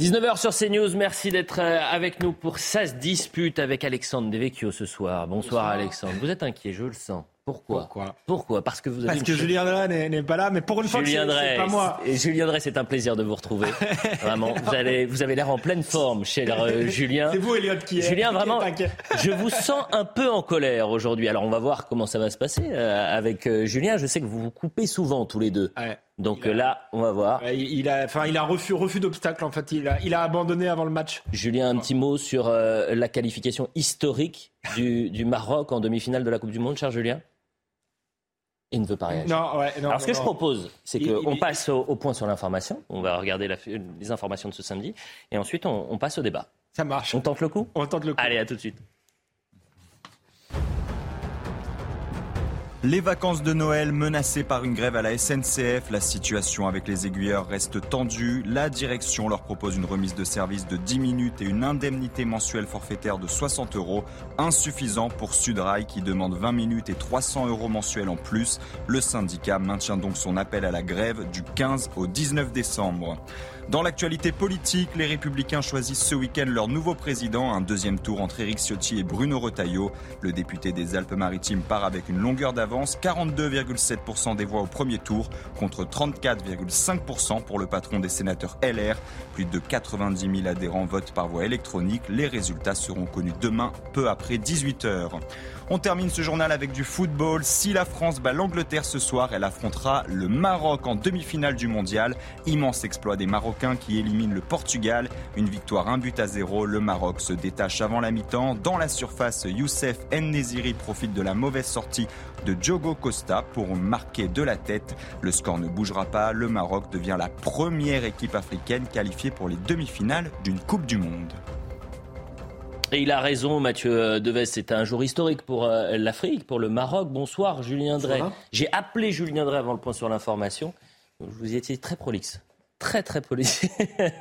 19h sur CNews, merci d'être euh, avec nous pour 16 disputes avec Alexandre Devecchio ce soir. Bonsoir, Alexandre. Vous êtes inquiet, je le sens. Pourquoi? Pourquoi? Pourquoi? Parce que vous avez Parce une que Julien Drey n'est pas là, mais pour une fois Julien c'est pas moi. Et Julien Drey, c'est un plaisir de vous retrouver. Vraiment, vous, allez, vous avez l'air en pleine forme, cher euh, Julien. C'est vous, Elliot, qui est Julien, qui est vraiment, je vous sens un peu en colère aujourd'hui. Alors, on va voir comment ça va se passer euh, avec euh, Julien. Je sais que vous vous coupez souvent tous les deux. Ouais. Donc Il a- là, on va voir. Il a, enfin, il a refus, refus d'obstacle en fait. Il a, il a abandonné avant le match. Julien, un petit mot sur euh, la qualification historique du, du Maroc en demi-finale de la Coupe du Monde, cher Julien? Il ne veut pas réagir. Non, ouais, non. Alors, ce que non, je propose, c'est qu'on passe au, au point sur l'information. On va regarder la- les informations de ce samedi. Et ensuite, on, on passe au débat. Ça marche. On tente le coup? On tente le coup. Allez, à tout de suite. Les vacances de Noël menacées par une grève à la SNCF, la situation avec les aiguilleurs reste tendue. La direction leur propose une remise de service de 10 minutes et une indemnité mensuelle forfaitaire de 60 euros, insuffisant pour Sudrail qui demande 20 minutes et 300 euros mensuels en plus. Le syndicat maintient donc son appel à la grève du 15 au 19 décembre. Dans l'actualité politique, les Républicains choisissent ce week-end leur nouveau président, un deuxième tour entre Éric Ciotti et Bruno Retailleau. Le député des Alpes-Maritimes part avec une longueur d'avance, 42,7% des voix au premier tour contre 34,5% pour le patron des sénateurs LR. Plus de 90 000 adhérents votent par voie électronique. Les résultats seront connus demain, peu après 18h. On termine ce journal avec du football. Si la France bat l'Angleterre ce soir, elle affrontera le Maroc en demi-finale du mondial. Immense exploit des Marocains qui éliminent le Portugal. Une victoire, un but à zéro. Le Maroc se détache avant la mi-temps. Dans la surface, Youssef Nesiri profite de la mauvaise sortie de Diogo Costa pour marquer de la tête. Le score ne bougera pas. Le Maroc devient la première équipe africaine qualifiée pour les demi-finales d'une Coupe du Monde. Et il a raison, Mathieu Deves. C'est un jour historique pour euh, l'Afrique, pour le Maroc. Bonsoir, Julien Drey. J'ai appelé Julien Drey avant le point sur l'information. Vous y étiez très prolixe. Très, très prolixe.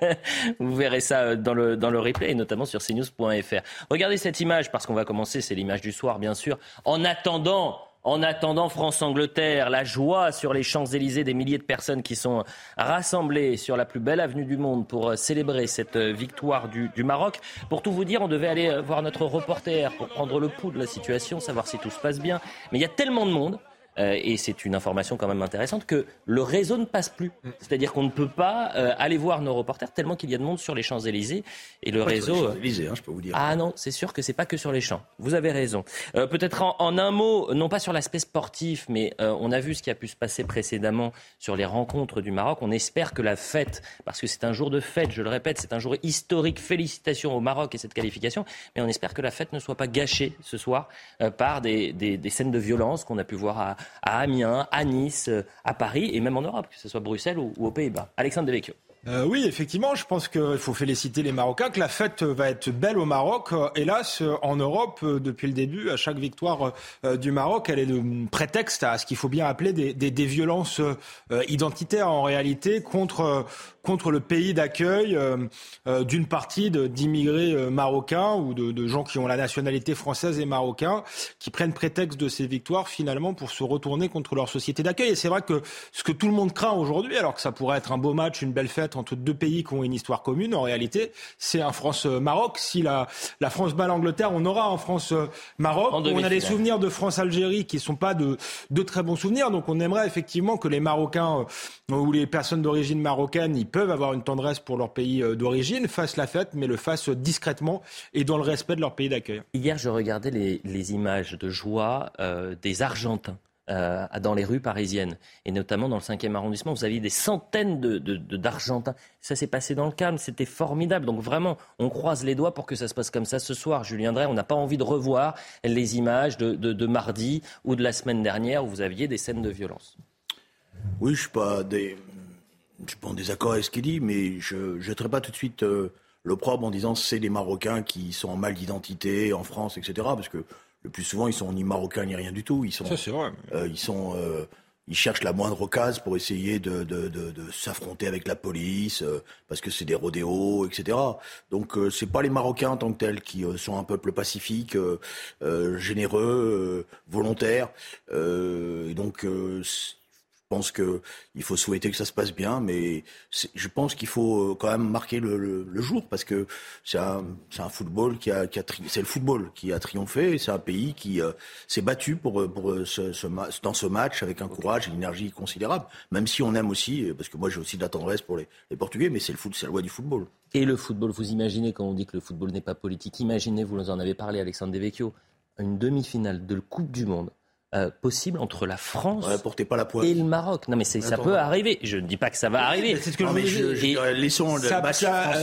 Vous verrez ça euh, dans le, dans le replay, et notamment sur cnews.fr. Regardez cette image, parce qu'on va commencer, c'est l'image du soir, bien sûr. En attendant en attendant France-Angleterre, la joie sur les Champs-Élysées des milliers de personnes qui sont rassemblées sur la plus belle avenue du monde pour euh, célébrer cette euh, victoire du, Maroc. Pour tout vous dire, on devait aller euh, voir notre reporter pour prendre le pouls de la situation, savoir si tout se passe bien. Mais il y a tellement de monde. Euh, et c'est une information quand même intéressante que le réseau ne passe plus. C'est-à-dire qu'on ne peut pas euh, aller voir nos reporters tellement qu'il y a de monde sur les Champs-Élysées et le réseau. euh, Élysées, hein, je peux vous dire. ah non, c'est sûr que c'est pas que sur les champs. Vous avez raison. Euh, Peut-être en, en un mot, non pas sur l'aspect sportif, mais euh, on a vu ce qui a pu se passer précédemment sur les rencontres du Maroc. On espère que la fête, parce que c'est un jour de fête, je le répète, c'est un jour historique. Félicitations au Maroc et cette qualification, mais on espère que la fête ne soit pas gâchée ce soir euh, par des, des- des scènes de violence qu'on a pu voir à, à Amiens, à Nice, euh, à Paris et même en Europe, que ce soit Bruxelles ou, ou aux Pays-Bas. Alexandre Devecchio. Euh, oui, effectivement, je pense qu'il faut féliciter les Marocains, que la fête va être belle au Maroc. Euh, Hélas, en Europe, depuis le début, à chaque victoire du Maroc, elle est de prétexte à ce qu'il faut bien appeler des, violences identitaires en réalité contre contre le pays d'accueil euh, euh, d'une partie d'immigrés euh, marocains ou de, de gens qui ont la nationalité française et marocain, qui prennent prétexte de ces victoires finalement pour se retourner contre leur société d'accueil. Et c'est vrai que ce que tout le monde craint aujourd'hui, alors que ça pourrait être un beau match, une belle fête entre deux pays qui ont une histoire commune, en réalité, c'est un France-Maroc. Si la, la France bat l'Angleterre, on aura un France-Maroc. On a des souvenirs de France-Algérie qui sont pas de, de très bons souvenirs. Donc on aimerait effectivement que les Marocains euh, ou les personnes d'origine marocaine, ils peuvent avoir une tendresse pour leur pays euh, d'origine, fassent la fête, mais le fassent discrètement et dans le respect de leur pays d'accueil. Hier, je regardais les, les images de joie euh, des Argentins. euh, dans les rues parisiennes et notamment dans le 5e arrondissement, vous aviez des centaines de, de- de- d'Argentins. Ça s'est passé dans le calme, c'était formidable. Donc vraiment, on croise les doigts pour que ça se passe comme ça ce soir. Julien Drey, on n'a pas envie de revoir les images de, de- de mardi ou de la semaine dernière où vous aviez des scènes de violence. Oui, je suis pas des. Je suis pas en désaccord avec ce qu'il dit, mais je ne jetterai pas tout de suite le l'opprobre en disant c'est les Marocains qui sont en mal d'identité en France, etc. Parce que le plus souvent, ils sont ni Marocains ni rien du tout. Ils sont, Ça, c'est vrai. ils sont ils cherchent la moindre occasion pour essayer de, de, de, de s'affronter avec la police, euh, parce que c'est des rodéos, etc. Donc euh, c'est pas les Marocains en tant que tels qui euh, sont un peuple pacifique, généreux, volontaire. et donc pense qu'il faut souhaiter que ça se passe bien, mais je pense qu'il faut euh, quand même marquer le, jour parce que c'est un, un, football qui a, qui a c'est le football qui a triomphé. C'est un pays qui euh, s'est battu pour, euh, pour ce, dans ce match avec un courage et une énergie considérable. Même si on aime aussi, parce que moi j'ai aussi de la tendresse pour les, les Portugais, mais c'est le foot, c'est la loi du football. Et le football, vous imaginez quand on dit que le football n'est pas politique, imaginez, vous nous en avez parlé, Alexandre Devecchio, une demi-finale de Coupe du Monde euh, possible entre la France pas la et le Maroc. Non, mais ça peut arriver. Je ne dis pas que ça va arriver. C'est ce que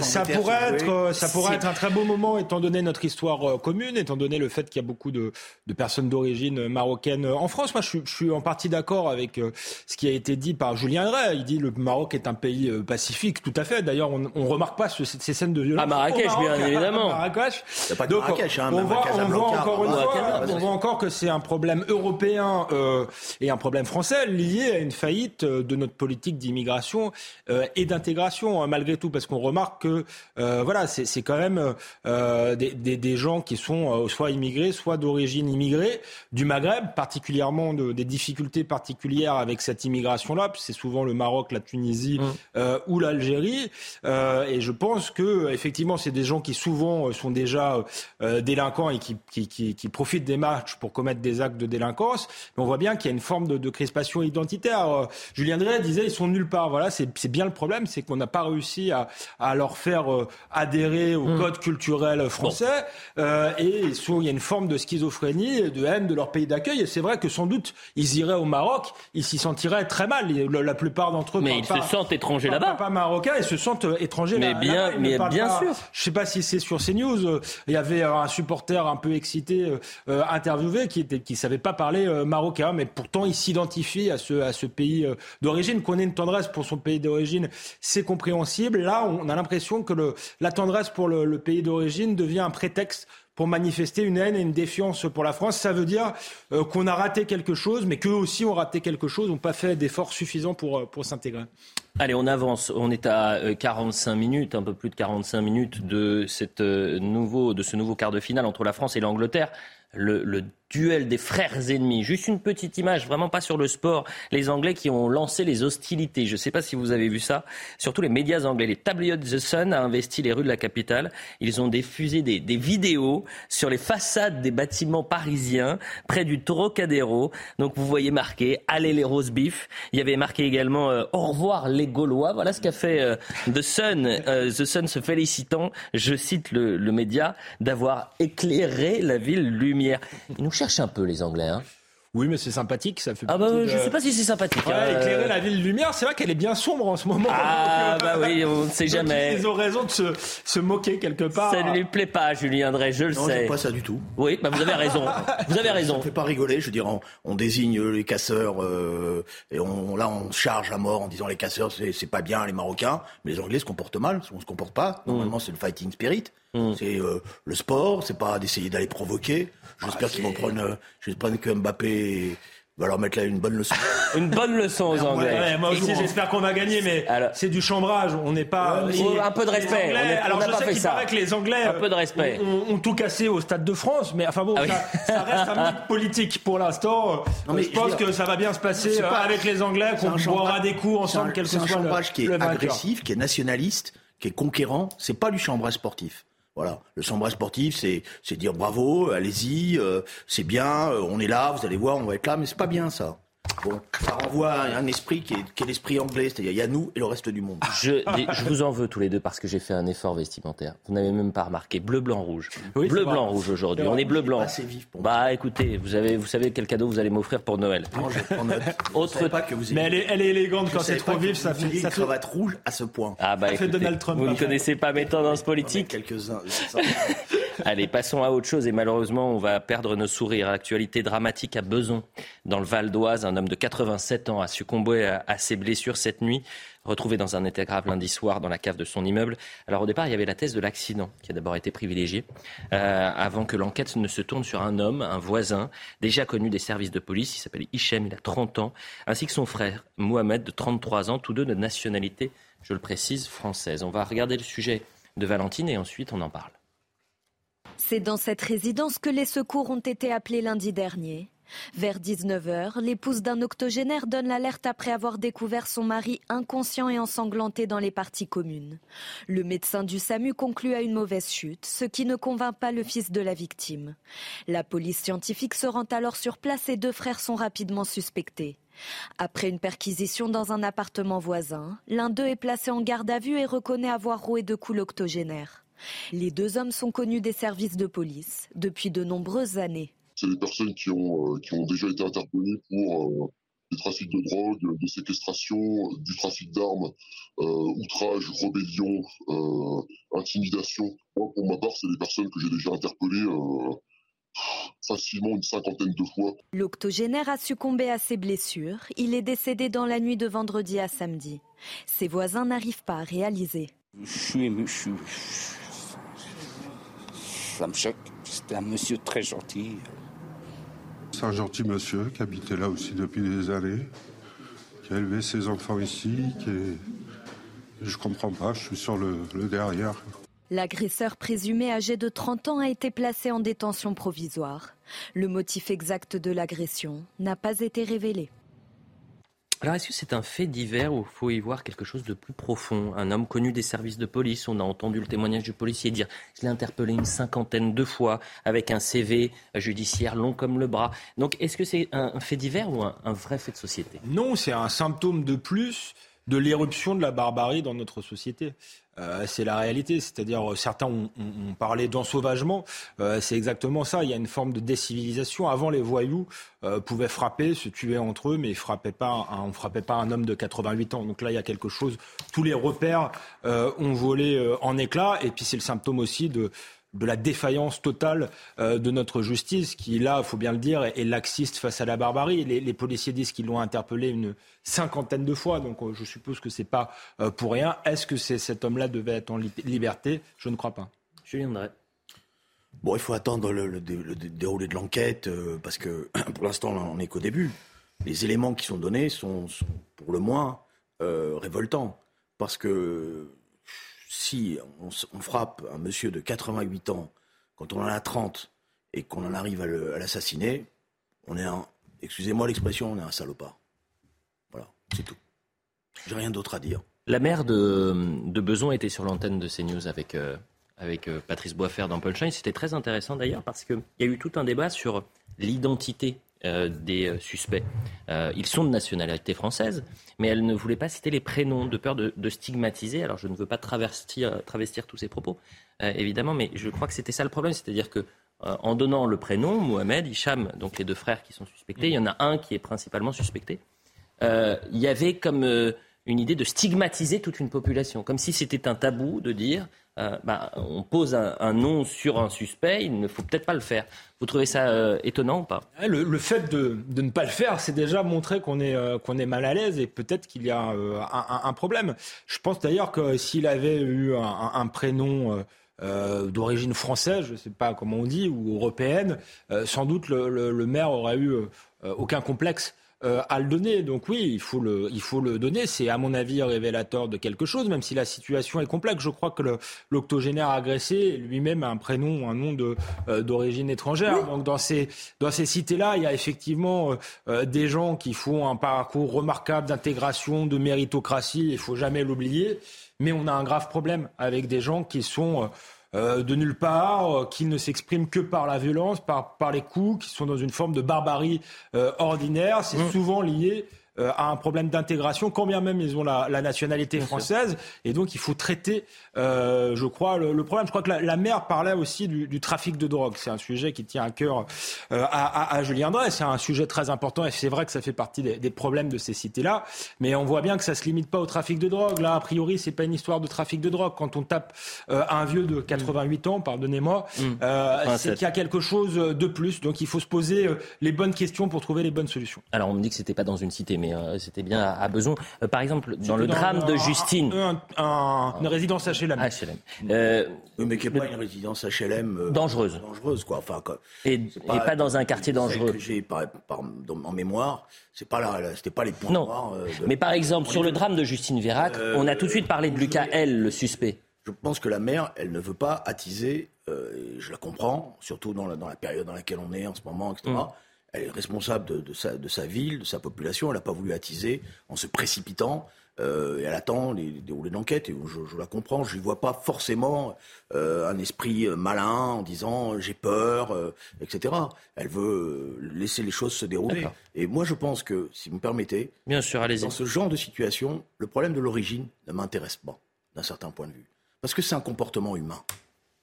ça, pourrait être, ça pourrait être un très beau moment, étant donné notre histoire euh, commune, étant donné le fait qu'il y a beaucoup de, de personnes d'origine marocaine en France. Moi, je, je suis en partie d'accord avec euh, ce qui a été dit par Julien Drey. Il dit le Maroc est un pays pacifique, tout à fait. D'ailleurs, on, ne remarque pas ces scènes de violence. À Marrakech, bien évidemment. À Marrakech. Pas de Marrakech, hein, on, voit, on voit encore une fois, on voit encore que c'est un problème européen européen euh, et un problème français lié à une faillite euh, de notre politique d'immigration euh, et d'intégration, hein, malgré tout, parce qu'on remarque que voilà, c'est quand même des, des, des, gens qui sont soit immigrés, soit d'origine immigrée, du Maghreb, particulièrement de, des difficultés particulières avec cette immigration-là, c'est souvent le Maroc, la Tunisie mmh. ou l'Algérie. et je pense que effectivement, c'est des gens qui souvent sont déjà délinquants et qui, qui, qui, qui profitent des matchs pour commettre des actes de délinquance mais on voit bien qu'il y a une forme de, crispation identitaire. Euh, Julien Drey disait ils sont nulle part. Voilà, c'est bien le problème, c'est qu'on n'a pas réussi à, leur faire euh, adhérer au mm. code culturel français. Euh, et il y a une forme de schizophrénie, de haine de leur pays d'accueil. Et c'est vrai que sans doute ils iraient au Maroc, ils s'y sentiraient très mal. La plupart d'entre eux. Mais ils se sentent étrangers là-bas. Pas marocains, ils se sentent étrangers mais. Bien, mais bien sûr. Je sais pas si c'est sur CNews. Il y avait un supporter un peu excité interviewé qui qui savait pas parler euh, marocain, mais pourtant il s'identifie à ce, pays euh, d'origine. Qu'on ait une tendresse pour son pays d'origine, c'est compréhensible. Là, on a l'impression que la tendresse pour le, pays d'origine devient un prétexte pour manifester une haine et une défiance pour la France. Ça veut dire euh, qu'on a raté quelque chose, mais qu'eux aussi ont raté quelque chose, n'ont pas fait d'efforts suffisants pour, s'intégrer. Allez, on avance. On est à 45 minutes, un peu plus de 45 minutes de ce nouveau quart de finale entre la France et l'Angleterre. Le, duel des frères ennemis. Juste une petite image, vraiment pas sur le sport. Les Anglais qui ont lancé les hostilités. Je ne sais pas si vous avez vu ça. Surtout les médias anglais. Les tabloïds The Sun a investi les rues de la capitale. Ils ont diffusé des, vidéos sur les façades des bâtiments parisiens près du Trocadéro. Donc vous voyez marqué Allez les rose beef. Il y avait marqué également euh, Au revoir les Gaulois. Voilà ce qu'a fait euh, The Sun. Euh, The Sun se félicitant, je cite le, le média, d'avoir éclairé la ville lumière. nous cherche un peu, les Anglais. Hein. Oui, mais c'est sympathique, ça fait. Ah bah, je sais pas si c'est sympathique. Ouais, hein. éclairer la ville lumière, c'est vrai qu'elle est bien sombre en ce moment. Ah bah oui, on ne sait jamais. Ils ont raison de se, se, moquer quelque part. Ça ne lui plaît pas, Julien André, je le non, sais. Non, pas ça du tout. Oui, bah vous avez raison. vous avez raison. Ça ne fait pas rigoler. Je veux dire, on, désigne les casseurs euh, et on, là on charge à mort en disant les casseurs c'est pas bien les Marocains, mais les Anglais se comportent mal, on se comporte pas. Normalement, mm. c'est le fighting spirit. Mm. C'est euh, le sport, c'est pas d'essayer d'aller provoquer. J'espère ah, qu'ils vont prendre, euh, j'espère que Mbappé va leur mettre là une bonne leçon. une bonne leçon aux Anglais. moi aussi, j'espère qu'on va gagner, mais c'est du chambrage. On n'est pas. un peu de respect. alors je sais qu'il paraît que les Anglais un peu de respect. Ont, tout cassé au Stade de France, mais enfin bon, ah ça, reste un mythe politique pour l'instant. je pense que ça va bien se passer pas, avec les Anglais, qu'on boira des coups ensemble, quel que soit le. C'est un chambrage qui est agressif, qui est nationaliste, qui est conquérant. C'est pas du chambrage sportif. Voilà, le chambrage sportif, c'est c'est dire bravo, allez-y, euh, c'est bien, euh, on est là, vous allez voir, on va être là, mais c'est pas bien ça. Bon, ça renvoie à un esprit qui est, l'esprit anglais, c'est-à-dire il y a nous et le reste du monde. Je, je vous en veux tous les deux parce que j'ai fait un effort vestimentaire. Vous n'avez même pas remarqué. Bleu, blanc, rouge. bleu, blanc, rouge aujourd'hui. On est bleu, blanc. Assez vif pour bah écoutez, vous, avez, vous savez quel cadeau vous allez m'offrir pour Noël. Non, je prends note. Autre... pas que vous Mais elle est, elle est élégante quand c'est trop vif, ça fait. Ça fait cravate rouge à ce point. Ah bah écoutez, Donald Trump. Vous ne connaissez pas mes tendances politiques Quelques-uns. Allez, passons à autre chose et malheureusement, on va perdre nos sourires. Actualité dramatique à Beson, dans le Val d'Oise. Un homme de 87 ans a succombé à ses blessures cette nuit retrouvé dans un état grave lundi soir dans la cave de son immeuble. Alors au départ, il y avait la thèse de l'accident qui a d'abord été privilégiée, euh, avant que l'enquête ne se tourne sur un homme, un voisin, déjà connu des services de police. Il s'appelle Hichem, il a 30 ans, ainsi que son frère Mohamed de 33 ans, tous deux de nationalité, je le précise, française. On va regarder le sujet de Valentine et ensuite on en parle. C'est dans cette résidence que les secours ont été appelés lundi dernier. Vers 19h, l'épouse d'un octogénaire donne l'alerte après avoir découvert son mari inconscient et ensanglanté dans les parties communes. Le médecin du SAMU conclut à une mauvaise chute, ce qui ne convainc pas le fils de la victime. La police scientifique se rend alors sur place et deux frères sont rapidement suspectés. Après une perquisition dans un appartement voisin, l'un d'eux est placé en garde à vue et reconnaît avoir roué de coups l'octogénaire. Les deux hommes sont connus des services de police depuis de nombreuses années c'est des personnes qui ont, euh, qui ont déjà été interpellées pour euh, des trafics de drogue, des séquestrations, du trafic d'armes, euh, outrage, rébellion, intimidation. Moi, pour ma part, c'est des personnes que j'ai déjà interpellées facilement une cinquantaine de fois. L'octogénaire a succombé à ses blessures. Il est décédé dans la nuit de vendredi à samedi. Ses voisins n'arrivent pas à réaliser. Je suis ému, je choque. C'était un monsieur très gentil. C'est un gentil monsieur qui habitait là aussi depuis des années, qui a élevé ses enfants ici, qui est... Je comprends pas, je suis sur le, le derrière. L'agresseur présumé âgé de 30 ans a été placé en détention provisoire. Le motif exact de l'agression n'a pas été révélé. Alors, est-ce que c'est un fait divers ou faut y voir quelque chose de plus profond? Un homme connu des services de police, on a entendu le témoignage du policier dire je l'ai interpellé une cinquantaine de fois avec un CV judiciaire long comme le bras. Donc, est-ce que c'est un fait divers ou un vrai fait de société? Non, c'est un symptôme de plus de l'éruption de la barbarie dans notre société. Euh, c'est la réalité. C'est-à-dire, euh, certains ont, parlé d'ensauvagement. Euh, c'est exactement ça. Il y a une forme de décivilisation. Avant, les voyous pouvaient frapper, se tuer entre eux, mais frappaient pas on ne frappait pas un homme de 88 ans. Donc là, il y a quelque chose. Tous les repères ont volé en éclats. Et puis, c'est le symptôme aussi de de la défaillance totale euh, de notre justice, qui là, il faut bien le dire, est, laxiste face à la barbarie. Les, policiers disent qu'ils l'ont interpellé une cinquantaine de fois, donc euh, je suppose que c'est pas euh, pour rien. Est-ce que cet homme-là devait être en liberté? Je ne crois pas. Julien Drey. Bon, il faut attendre le, déroulé de l'enquête, parce que pour l'instant, on n'est qu'au début. Les éléments qui sont donnés sont, sont pour le moins révoltants, parce que si on, frappe un monsieur de 88 ans quand on en a 30 et qu'on en arrive à l'assassiner, on est un, excusez-moi l'expression, on est un salopard. Voilà, c'est tout. J'ai rien d'autre à dire. La mère de, de Beson était sur l'antenne de CNews avec, euh, avec euh, Patrice Boisfer dans Punchline. C'était très intéressant d'ailleurs parce qu'il y a eu tout un débat sur l'identité des euh, suspects. Euh, ils sont de nationalité française, mais elle ne voulait pas citer les prénoms de peur de, stigmatiser. Alors je ne veux pas travestir, travestir tous ces propos, évidemment, mais je crois que c'était ça le problème, c'est-à-dire que en donnant le prénom, Mohamed, Hicham, donc les deux frères qui sont suspectés, il y en a un qui est principalement suspecté. il y avait comme une idée de stigmatiser toute une population, comme si c'était un tabou de dire euh, bah, on pose un, nom sur un suspect, il ne faut peut-être pas le faire. Vous trouvez ça euh, étonnant ou pas? Le, fait de, ne pas le faire, c'est déjà montrer qu'on est, euh, qu'on est mal à l'aise et peut-être qu'il y a un, problème. Je pense d'ailleurs que s'il avait eu un, prénom d'origine française, je ne sais pas comment on dit, ou européenne, sans doute le maire aurait eu aucun complexe euh, à le donner. Donc oui, il faut le, il faut le donner. C'est à mon avis révélateur de quelque chose, même si la situation est complexe. Je crois que l'octogénaire agressé lui-même a un prénom, un nom de euh, d'origine étrangère. Donc dans ces dans ces cités-là, il y a effectivement euh, des gens qui font un parcours remarquable d'intégration, de méritocratie. Il faut jamais l'oublier. Mais on a un grave problème avec des gens qui sont euh, de nulle part, euh, qui ne s'expriment que par la violence, par, par les coups, qui sont dans une forme de barbarie euh, ordinaire. C'est mmh. souvent lié euh, a un problème d'intégration, quand bien même ils ont la, nationalité française. Et donc, il faut traiter, euh, je crois, le, problème. Je crois que la, la maire parlait aussi du, trafic de drogue. C'est un sujet qui tient à cœur euh, à, à, Julien Drey. C'est un sujet très important et c'est vrai que ça fait partie des, problèmes de ces cités-là. Mais on voit bien que ça se limite pas au trafic de drogue. Là, a priori, c'est pas une histoire de trafic de drogue. Quand on tape un vieux de 88 ans, pardonnez-moi, mm. c'est qu'il y a quelque chose de plus. Donc, il faut se poser les bonnes questions pour trouver les bonnes solutions. Alors, on me dit que c'était pas dans une cité, mais euh, c'était bien à, besoin. Euh, par exemple, dans le drame de Justine. une résidence HLM. HLM. Euh, mais qui n'est pas une résidence HLM. dangereuse. Dangereuse, quoi. Enfin, Et, pas, dans un quartier dangereux. J'ai en mémoire, c'est pas là, c'était pas les points non. noirs. Mais par exemple, sur le drame de Justine Vérac, on a tout de suite parlé de Lucas L, le suspect. Je pense que la mère, elle ne veut pas attiser, je la comprends, surtout dans la, dans la, période dans laquelle on est en ce moment, etc elle est responsable de, sa, de, sa, ville, de sa population. Elle n'a pas voulu attiser en se précipitant. Euh, et elle attend les, déroulés d'enquête. Et je, la comprends. Je n'y vois pas forcément euh, un esprit malin en disant j'ai peur, euh, etc. Elle veut laisser les choses se dérouler. Et moi, je pense que, si vous me permettez, Bien sûr, dans ce genre de situation, le problème de l'origine ne m'intéresse pas, d'un certain point de vue. Parce que c'est un comportement humain.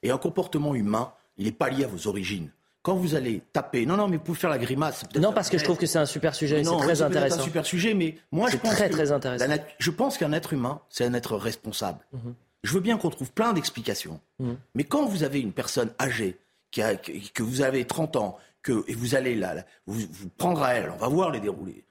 Et un comportement humain, il n'est pas lié à vos origines quand vous allez taper, non, non, mais vous pouvez faire la grimace. Non, parce que je trouve que c'est un super sujet, c'est très intéressant. C'est un super sujet, mais moi je pense très, très intéressant. je pense qu'un être humain, c'est un être responsable. Mhm. Je veux bien qu'on trouve plein d'explications, mhm. mais quand vous avez une personne âgée, qui a, que vous avez 30 ans, que, et vous allez là, vous, vous prendre à elle, on va voir les déroulés.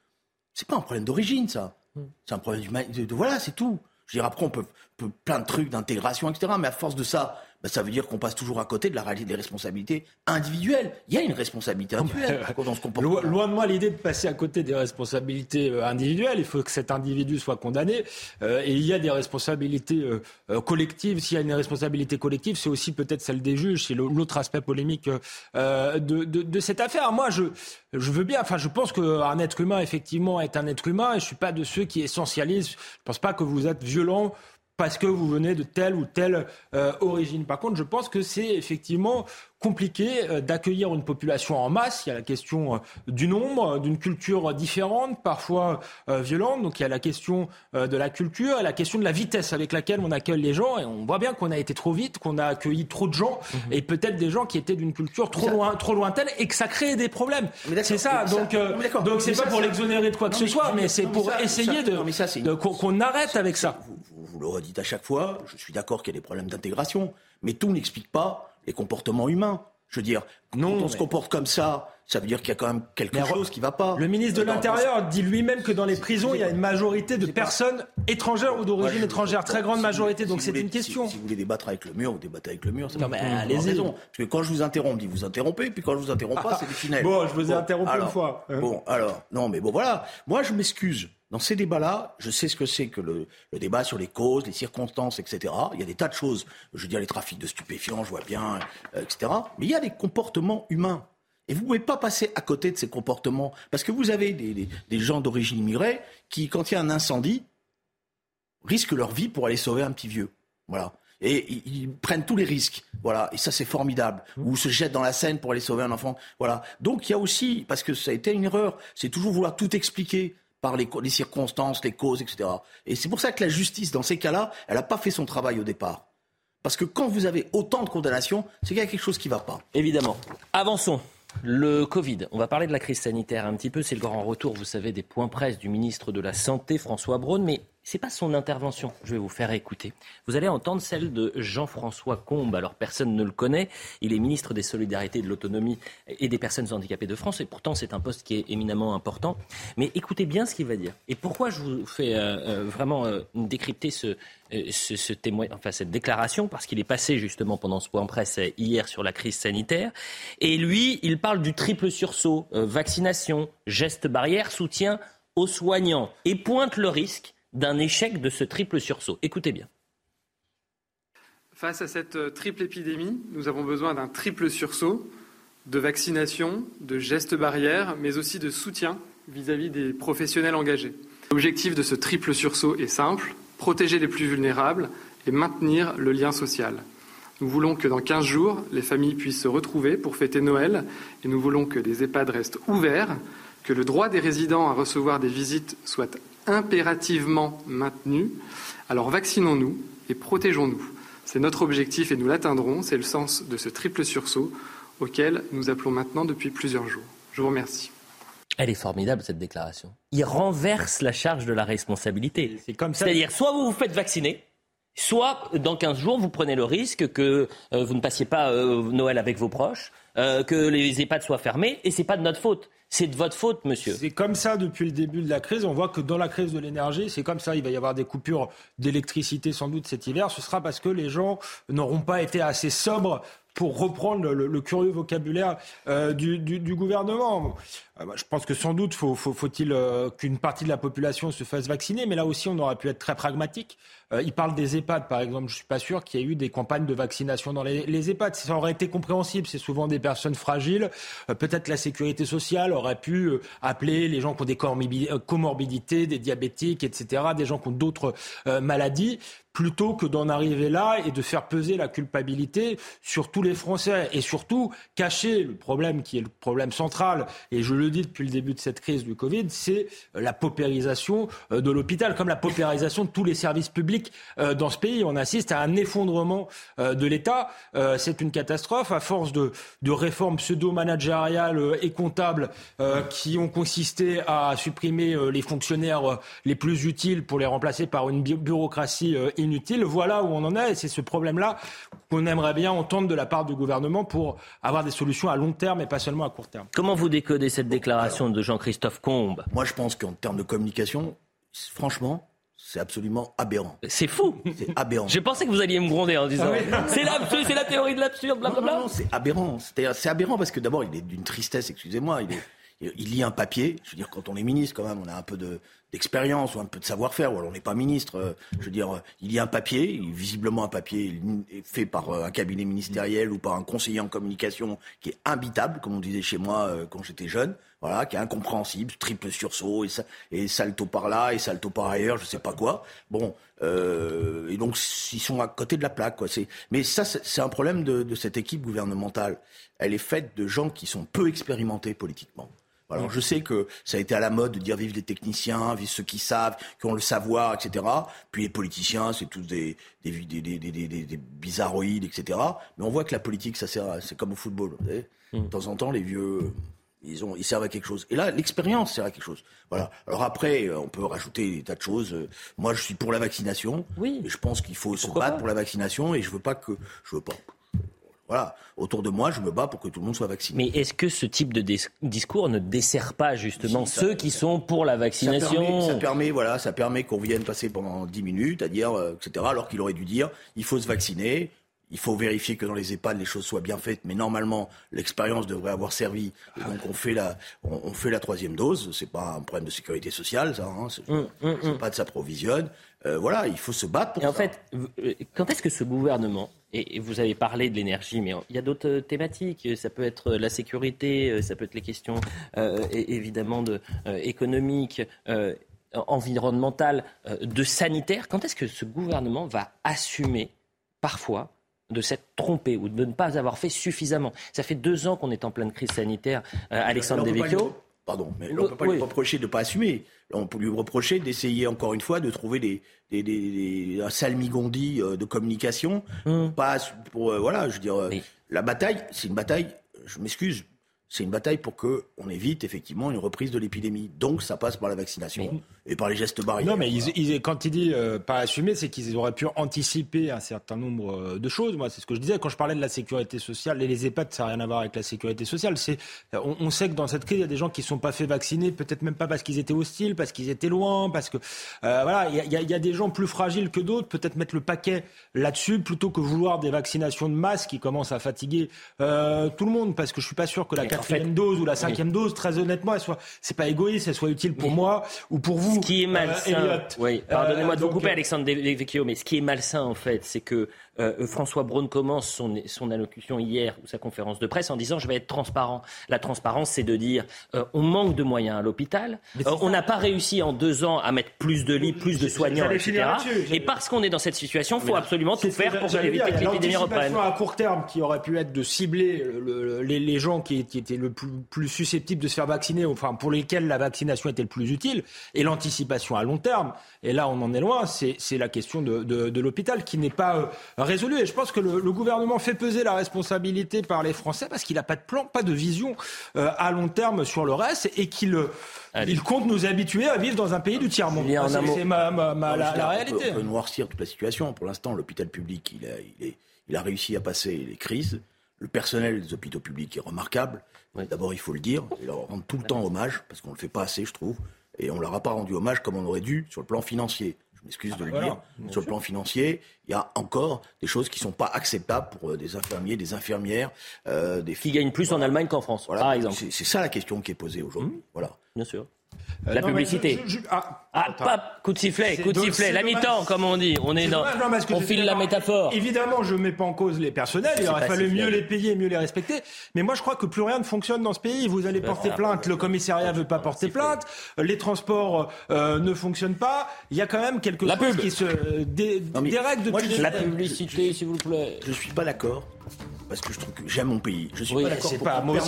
C'est pas un problème d'origine, ça. Mhm. C'est un problème de, de, voilà, c'est tout. Je veux dire, après, on peut, peut plein de trucs d'intégration, etc. Mais à force de ça, bah, ça veut dire qu'on passe toujours à côté de la réalité des responsabilités individuelles. Il y a une responsabilité individuelle quand on se comporte. Loin, de moi l'idée de passer à côté des responsabilités euh, individuelles. Il faut que cet individu soit condamné. Euh, et il y a des responsabilités euh, collectives. S'il y a une responsabilité collective, c'est aussi peut-être celle des juges. C'est l'autre aspect polémique de, de, de, cette affaire. Moi, je, je veux bien. Enfin, je pense qu'un être humain, effectivement, est un être humain. Et je suis pas de ceux qui essentialisent. Je pense pas que vous êtes violent parce que vous venez de telle ou telle euh, origine. Par contre, je pense que c'est effectivement compliqué euh, d'accueillir une population en masse. Il y a la question euh, du nombre, d'une culture différente, parfois violente. Donc il y a la question de la culture et la question de la vitesse avec laquelle on accueille les gens. Et on voit bien qu'on a été trop vite, qu'on a accueilli trop de gens mhm. et peut-être des gens qui étaient d'une culture trop loin, trop lointaine et que ça crée des problèmes. C'est ça. Donc donc c'est pas pour l'exonérer de quoi que ce soit, mais c'est pour essayer de qu'on arrête avec ça vous le redites à chaque fois, je suis d'accord qu'il y a des problèmes d'intégration, mais tout n'explique pas les comportements humains. Je veux dire, non, quand on se comporte comme ça, ça veut dire qu'il y a quand même quelque chose qui ne va pas. Le ministre de l'Intérieur dit lui-même que dans les prisons, il y a une majorité de personnes étrangères ou d'origine étrangère, très grande majorité. donc c'est une question. Si, vous voulez débattre avec le mur, vous débattez avec le mur. Non, mais allez-y. Parce que quand je vous interromps, dit vous interrompez, puis quand je vous interromps pas, c'est des finales. Bon, je vous ai interrompu une fois. Hein. Bon, alors, non, mais bon, voilà. Moi, je m'excuse. Dans ces débats-là, je sais ce que c'est que le, débat sur les causes, les circonstances, etc. Il y a des tas de choses. Je veux dire, les trafics de stupéfiants, je vois bien, euh, etc. Mais il y a des comportements humains. Et vous ne pouvez pas passer à côté de ces comportements. Parce que vous avez des, gens d'origine immigrée qui, quand il y a un incendie, risquent leur vie pour aller sauver un petit vieux. Voilà. Et ils, prennent tous les risques. Voilà. Et ça, c'est formidable. Ou se jettent dans la Seine pour aller sauver un enfant. Voilà. Donc, il y a aussi, parce que ça a été une erreur, c'est toujours vouloir tout expliquer par les, circonstances, les causes, etc. Et c'est pour ça que la justice, dans ces cas-là, elle n'a pas fait son travail au départ. Parce que quand vous avez autant de condamnations, c'est qu'il y a quelque chose qui ne va pas. Évidemment. Avançons. Le Covid, on va parler de la crise sanitaire un petit peu. C'est le grand retour, vous savez, des points presse du ministre de la Santé, François Braun. Mais c'est pas son intervention. Je vais vous faire écouter. Vous allez entendre celle de Jean-François Combe. Alors personne ne le connaît. Il est ministre des Solidarités, de l'Autonomie et des Personnes handicapées de France. Et pourtant, c'est un poste qui est éminemment important. Mais écoutez bien ce qu'il va dire. Et pourquoi je vous fais euh, euh, vraiment euh, décrypter ce, témoin, enfin cette déclaration, parce qu'il est passé justement pendant ce point presse hier sur la crise sanitaire. Et lui, il parle du triple sursaut vaccination, gestes barrières, soutien aux soignants et pointe le risque d'un échec de ce triple sursaut. Écoutez bien. Face à cette euh, triple épidémie, nous avons besoin d'un triple sursaut de vaccination, de gestes barrières, mais aussi de soutien vis-à-vis des professionnels engagés. L'objectif de ce triple sursaut est simple, protéger les plus vulnérables et maintenir le lien social. Nous voulons que dans 15 jours, les familles puissent se retrouver pour fêter Noël et nous voulons que les EHPAD restent ouverts, que le droit des résidents à recevoir des visites soit impérativement maintenu, alors vaccinons-nous et protégeons-nous. C'est notre objectif et nous l'atteindrons. C'est le sens de ce triple sursaut auquel nous appelons maintenant depuis plusieurs jours. Je vous remercie. Elle est formidable cette déclaration. Il renverse la charge de la responsabilité. C'est comme ça. C'est-à-dire soit vous vous faites vacciner, soit dans 15 jours vous prenez le risque que euh, vous ne passiez pas euh, Noël avec vos proches, euh, que les EHPAD soient fermés, et c'est pas de notre faute. C'est de votre faute, monsieur. C'est comme ça depuis le début de la crise. On voit que dans la crise de l'énergie, c'est comme ça. Il va y avoir des coupures d'électricité sans doute cet hiver. Ce sera parce que les gens n'auront pas été assez sobres pour reprendre le, curieux vocabulaire euh, du, gouvernement. Euh, je pense que sans doute faut, il euh, qu'une partie de la population se fasse vacciner, mais là aussi on aurait pu être très pragmatique. Il parle des EHPAD, par exemple. Je suis pas sûr qu'il y ait eu des campagnes de vaccination dans les, EHPAD. Ça aurait été compréhensible. C'est souvent des personnes fragiles. Peut-être la sécurité sociale aurait pu appeler les gens qui ont des comorbidités, des diabétiques, etc., des gens qui ont d'autres maladies plutôt que d'en arriver là et de faire peser la culpabilité sur tous les Français et surtout cacher le problème qui est le problème central, et je le dis depuis le début de cette crise du Covid, c'est la paupérisation euh, de l'hôpital, comme la paupérisation de tous les services publics euh, dans ce pays. On assiste à un effondrement euh, de l'État. C'est une catastrophe à force de, de réformes pseudo-managériales et comptables qui ont consisté à supprimer les fonctionnaires les plus utiles pour les remplacer par une bureaucratie inutile. Voilà où on en est et c'est ce problème-là qu'on aimerait bien entendre de la part du gouvernement pour avoir des solutions à long terme et pas seulement à court terme. Comment vous décodez cette déclaration de Jean-Christophe Combe Moi, je pense qu'en termes de communication, franchement, c'est absolument aberrant. C'est fou. C'est aberrant. J'ai pensé que vous alliez me gronder en disant ah c'est l'absurde, c'est la théorie de l'absurde, blablabla. Non, non, c'est aberrant. C'est aberrant parce que d'abord, il est d'une tristesse, excusez-moi. Il, est, il lit un papier. Je veux dire, quand on est ministre, quand même, on a un peu de, d'expérience ou un peu de savoir-faire, ou alors on n'est pas ministre. Euh, je veux dire, il y a un papier, visiblement un papier fait par euh, un cabinet ministériel ou par un conseiller en communication qui est imbitable, comme on disait chez moi euh, quand j'étais jeune, voilà, qui est incompréhensible, triple sursaut et, et salto par là et salto par ailleurs, je sais pas quoi. Bon, et donc ils sont à côté de la plaque, quoi. Mais ça, c'est un problème de, de cette équipe gouvernementale. Elle est faite de gens qui sont peu expérimentés politiquement. Alors je sais que ça a été à la mode de dire vive les techniciens, vive ceux qui savent, qui ont le savoir, etc. Puis les politiciens, c'est tous des, des, des, des, des, bizarroïdes, etc. Mais on voit que la politique, ça sert, c'est comme au football. Vous savez mm. De temps en temps, les vieux, ils, ont, ils servent à quelque chose. Et là, l'expérience sert à quelque chose. Voilà. Alors après, on peut rajouter des tas de choses. Moi, je suis pour la vaccination. Oui. Et je pense qu'il faut se battre pour la vaccination. Et je veux pas que, je veux pas voilà, autour de moi, je me bats pour que tout le monde soit vacciné. Mais est-ce que ce type de discours ne dessert pas justement ceux qui sont pour la vaccination ça permet, voilà, ça permet qu'on vienne passer pendant 10 minutes à dire, euh, etc. Alors qu'il aurait dû dire, il faut se vacciner. Il faut vérifier que dans les EHPAD les choses soient bien faites, mais normalement l'expérience devrait avoir servi. Et donc on fait la, on, fait la troisième dose. C'est pas un problème de sécurité sociale, ça. Hein, c'est hum, hum, hum. pas de s'approvisionne. Euh, voilà, il faut se battre pour et en fait, euh, quand est-ce que ce gouvernement et vous avez parlé de l'énergie, mais il y a d'autres euh, thématiques. Ça peut être la sécurité, ça peut être les questions évidemment de, économiques, environnementales, de sanitaire. Quand est-ce que ce gouvernement va assumer parfois de s'être trompé ou de ne pas avoir fait suffisamment? Ça fait deux ans qu'on est en pleine crise sanitaire. Alexandre Devecchio. Pardon, mais on ne peut pas lui reprocher de ne pas assumer. On peut lui reprocher d'essayer encore une fois de trouver des, des, des, un salmigondi euh, de communication. Hum. Pas pour, euh, voilà, je veux dire, euh, la bataille, c'est une bataille, je m'excuse, c'est une bataille pour qu'on évite effectivement une reprise de l'épidémie. Donc ça passe par la vaccination et par les gestes barrières. Non, mais ils, quand il dit euh, pas assumer, c'est qu'ils auraient pu anticiper un certain nombre euh, de choses. Moi, c'est ce que je disais quand je parlais de la sécurité sociale. Les, les EHPAD, ça n'a rien à voir avec la sécurité sociale. C'est, on, sait que dans cette crise, il y a des gens qui ne sont pas fait vacciner, peut-être même pas parce qu'ils étaient hostiles, parce qu'ils étaient loin, parce que euh, voilà, il y, a, y, a, des gens plus fragiles que d'autres. Peut-être mettre le paquet là-dessus plutôt que vouloir des vaccinations de masse qui commencent à fatiguer tout le monde, parce que je suis pas sûr que la quatrième dose ou la cinquième dose, très honnêtement, elle soit, c'est pas égoïste, elle soit utile pour moi ou pour vous. Ce qui est malsain, oui, pardonnez-moi de vous couper, Alexandre Devecchio, mais ce qui est malsain en fait, c'est que euh, François Braun commence son, son, allocution hier ou sa conférence de presse en disant je vais être transparent. La transparence, c'est de dire euh, on manque de moyens à l'hôpital, euh, on n'a pas réussi en deux ans à mettre plus de lits, plus de soignants, etc. Et parce qu'on est dans cette situation, il faut absolument tout faire pour éviter que l'épidémie reprenne. à court terme qui aurait pu être de cibler les, gens qui, étaient le plus, susceptibles de se faire vacciner, enfin pour lesquels la vaccination était le plus utile, et l'anticipation à long terme. Et là, on en est loin. C'est la question de, de l'hôpital qui n'est pas résolu. Et je pense que le, gouvernement fait peser la responsabilité par les Français parce qu'il n'a pas de plan, pas de vision euh, à long terme sur le reste et qu'il euh, il compte nous habituer à vivre dans un pays du tiers-monde. C'est ma, ma, la, réalité. On peut, noircir toute la situation. Pour l'instant, l'hôpital public, il a, il, est, il a réussi à passer les crises. Le personnel des hôpitaux publics est remarquable. D'abord, il faut le dire. Il leur rendre tout le temps hommage, parce qu'on ne le fait pas assez, je trouve. Et on ne leur a pas rendu hommage comme on aurait dû sur le plan financier excuse de le dire, sur le plan financier, il y a encore des choses qui ne sont pas acceptables pour euh, des infirmiers, des infirmières, euh, des filles. Qui gagnent plus en Allemagne qu'en France, par exemple. C'est ça la question qui est posée aujourd'hui. Mmh. Voilà. Bien sûr. Euh, la publicité. ah, ah coup de sifflet, coup de sifflet, la mi-temps, comme on dit. On est, dans, on file la métaphore. Évidemment, je ne mets pas en cause les personnels. Il aurait fallu mieux les payer, mieux les respecter. Mais moi, je crois que plus rien ne fonctionne dans ce pays. Vous allez porter plainte, le commissariat ne veut pas porter plainte, les transports euh, ne fonctionnent pas. Il y a quand même quelque chose qui se dérègle depuis. La publicité, s'il vous plaît. Je suis pas d'accord parce que je trouve que j'aime mon pays. Je suis pas d'accord pour pas, moi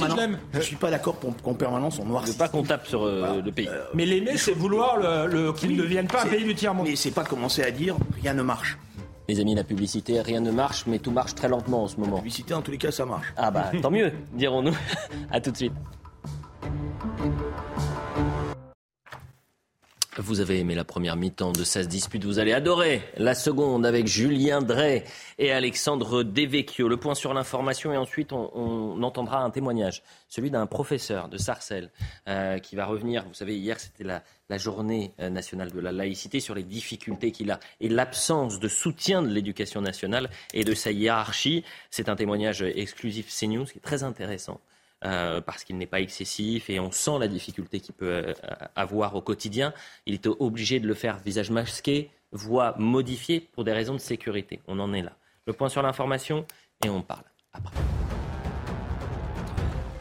je suis pas d'accord pour qu'en permanence on noircisse. pas qu'on tape sur euh, le pays. Euh, mais l'aimer, c'est vouloir le, qu'il ne devienne pas un pays du tiers monde. Mais c'est pas commencer à dire rien ne marche. Les amis, la publicité, rien ne marche, mais tout marche très lentement en ce moment. La publicité, en tous les cas, ça marche. Ah bah, tant mieux, dirons-nous. à tout de suite. Vous avez aimé la première mi-temps de 16 disputes, vous allez adorer la seconde avec Julien Drey et Alexandre Devecchio. Le point sur l'information et ensuite on, entendra un témoignage, celui d'un professeur de Sarcelles euh, qui va revenir. Vous savez, hier c'était la, la, journée euh, nationale de la laïcité sur les difficultés qu'il a et l'absence de soutien de l'éducation nationale et de sa hiérarchie. C'est un témoignage exclusif CNews qui est très intéressant. Euh, parce qu'il n'est pas excessif et on sent la difficulté qu'il peut euh, avoir au quotidien. Il est obligé de le faire visage masqué, voix modifiée pour des raisons de sécurité. On en est là. Le point sur l'information et on parle après.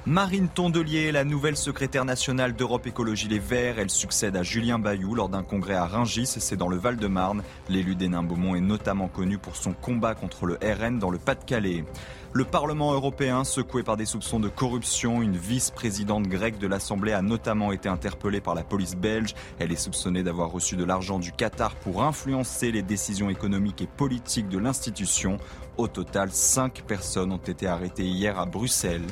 Marine Tondelier, la nouvelle secrétaire nationale d'Europe Écologie Les Verts, elle succède à Julien Bayou lors d'un congrès à Rungis, c'est dans le Val-de-Marne. L'élu d'Hénin-Beaumont est notamment connu pour son combat contre le RN dans le Pas-de-Calais. Le Parlement européen, secoué par des soupçons de corruption, une vice-présidente grecque de l'Assemblée a notamment été interpellée par la police belge. Elle est soupçonnée d'avoir reçu de l'argent du Qatar pour influencer les décisions économiques et politiques de l'institution. Au total, cinq personnes ont été arrêtées hier à Bruxelles.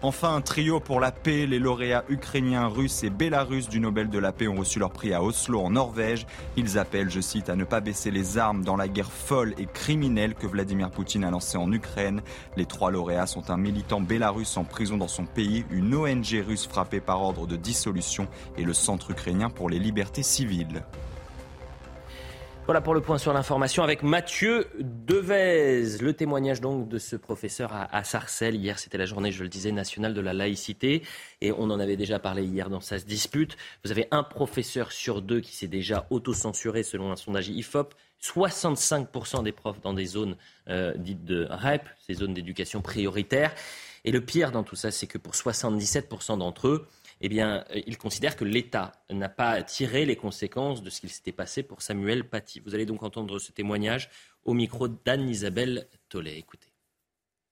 Enfin, un trio pour la paix. Les lauréats ukrainiens, russes et bélarusses du Nobel de la paix ont reçu leur prix à Oslo, en Norvège. Ils appellent, je cite, à ne pas baisser les armes dans la guerre folle et criminelle que Vladimir Poutine a lancée en Ukraine. Les trois lauréats sont un militant bélarusse en prison dans son pays, une ONG russe frappée par ordre de dissolution et le Centre ukrainien pour les libertés civiles. Voilà pour le point sur l'information avec Mathieu Devez. Le témoignage donc de ce professeur à, Sarcelles. Hier, c'était la journée, je le disais, nationale de la laïcité. Et on en avait déjà parlé hier dans sa dispute. Vous avez un professeur sur deux qui s'est déjà auto-censuré selon un sondage IFOP. 65% des profs dans des zones euh, dites de REP, ces zones d'éducation prioritaire. Et le pire dans tout ça, c'est que pour 77% d'entre eux, eh bien, euh, il considère que l'État n'a pas tiré les conséquences de ce qu'il s'était passé pour Samuel Paty. Vous allez donc entendre ce témoignage au micro d'Anne-Isabelle Tollet. Écoutez.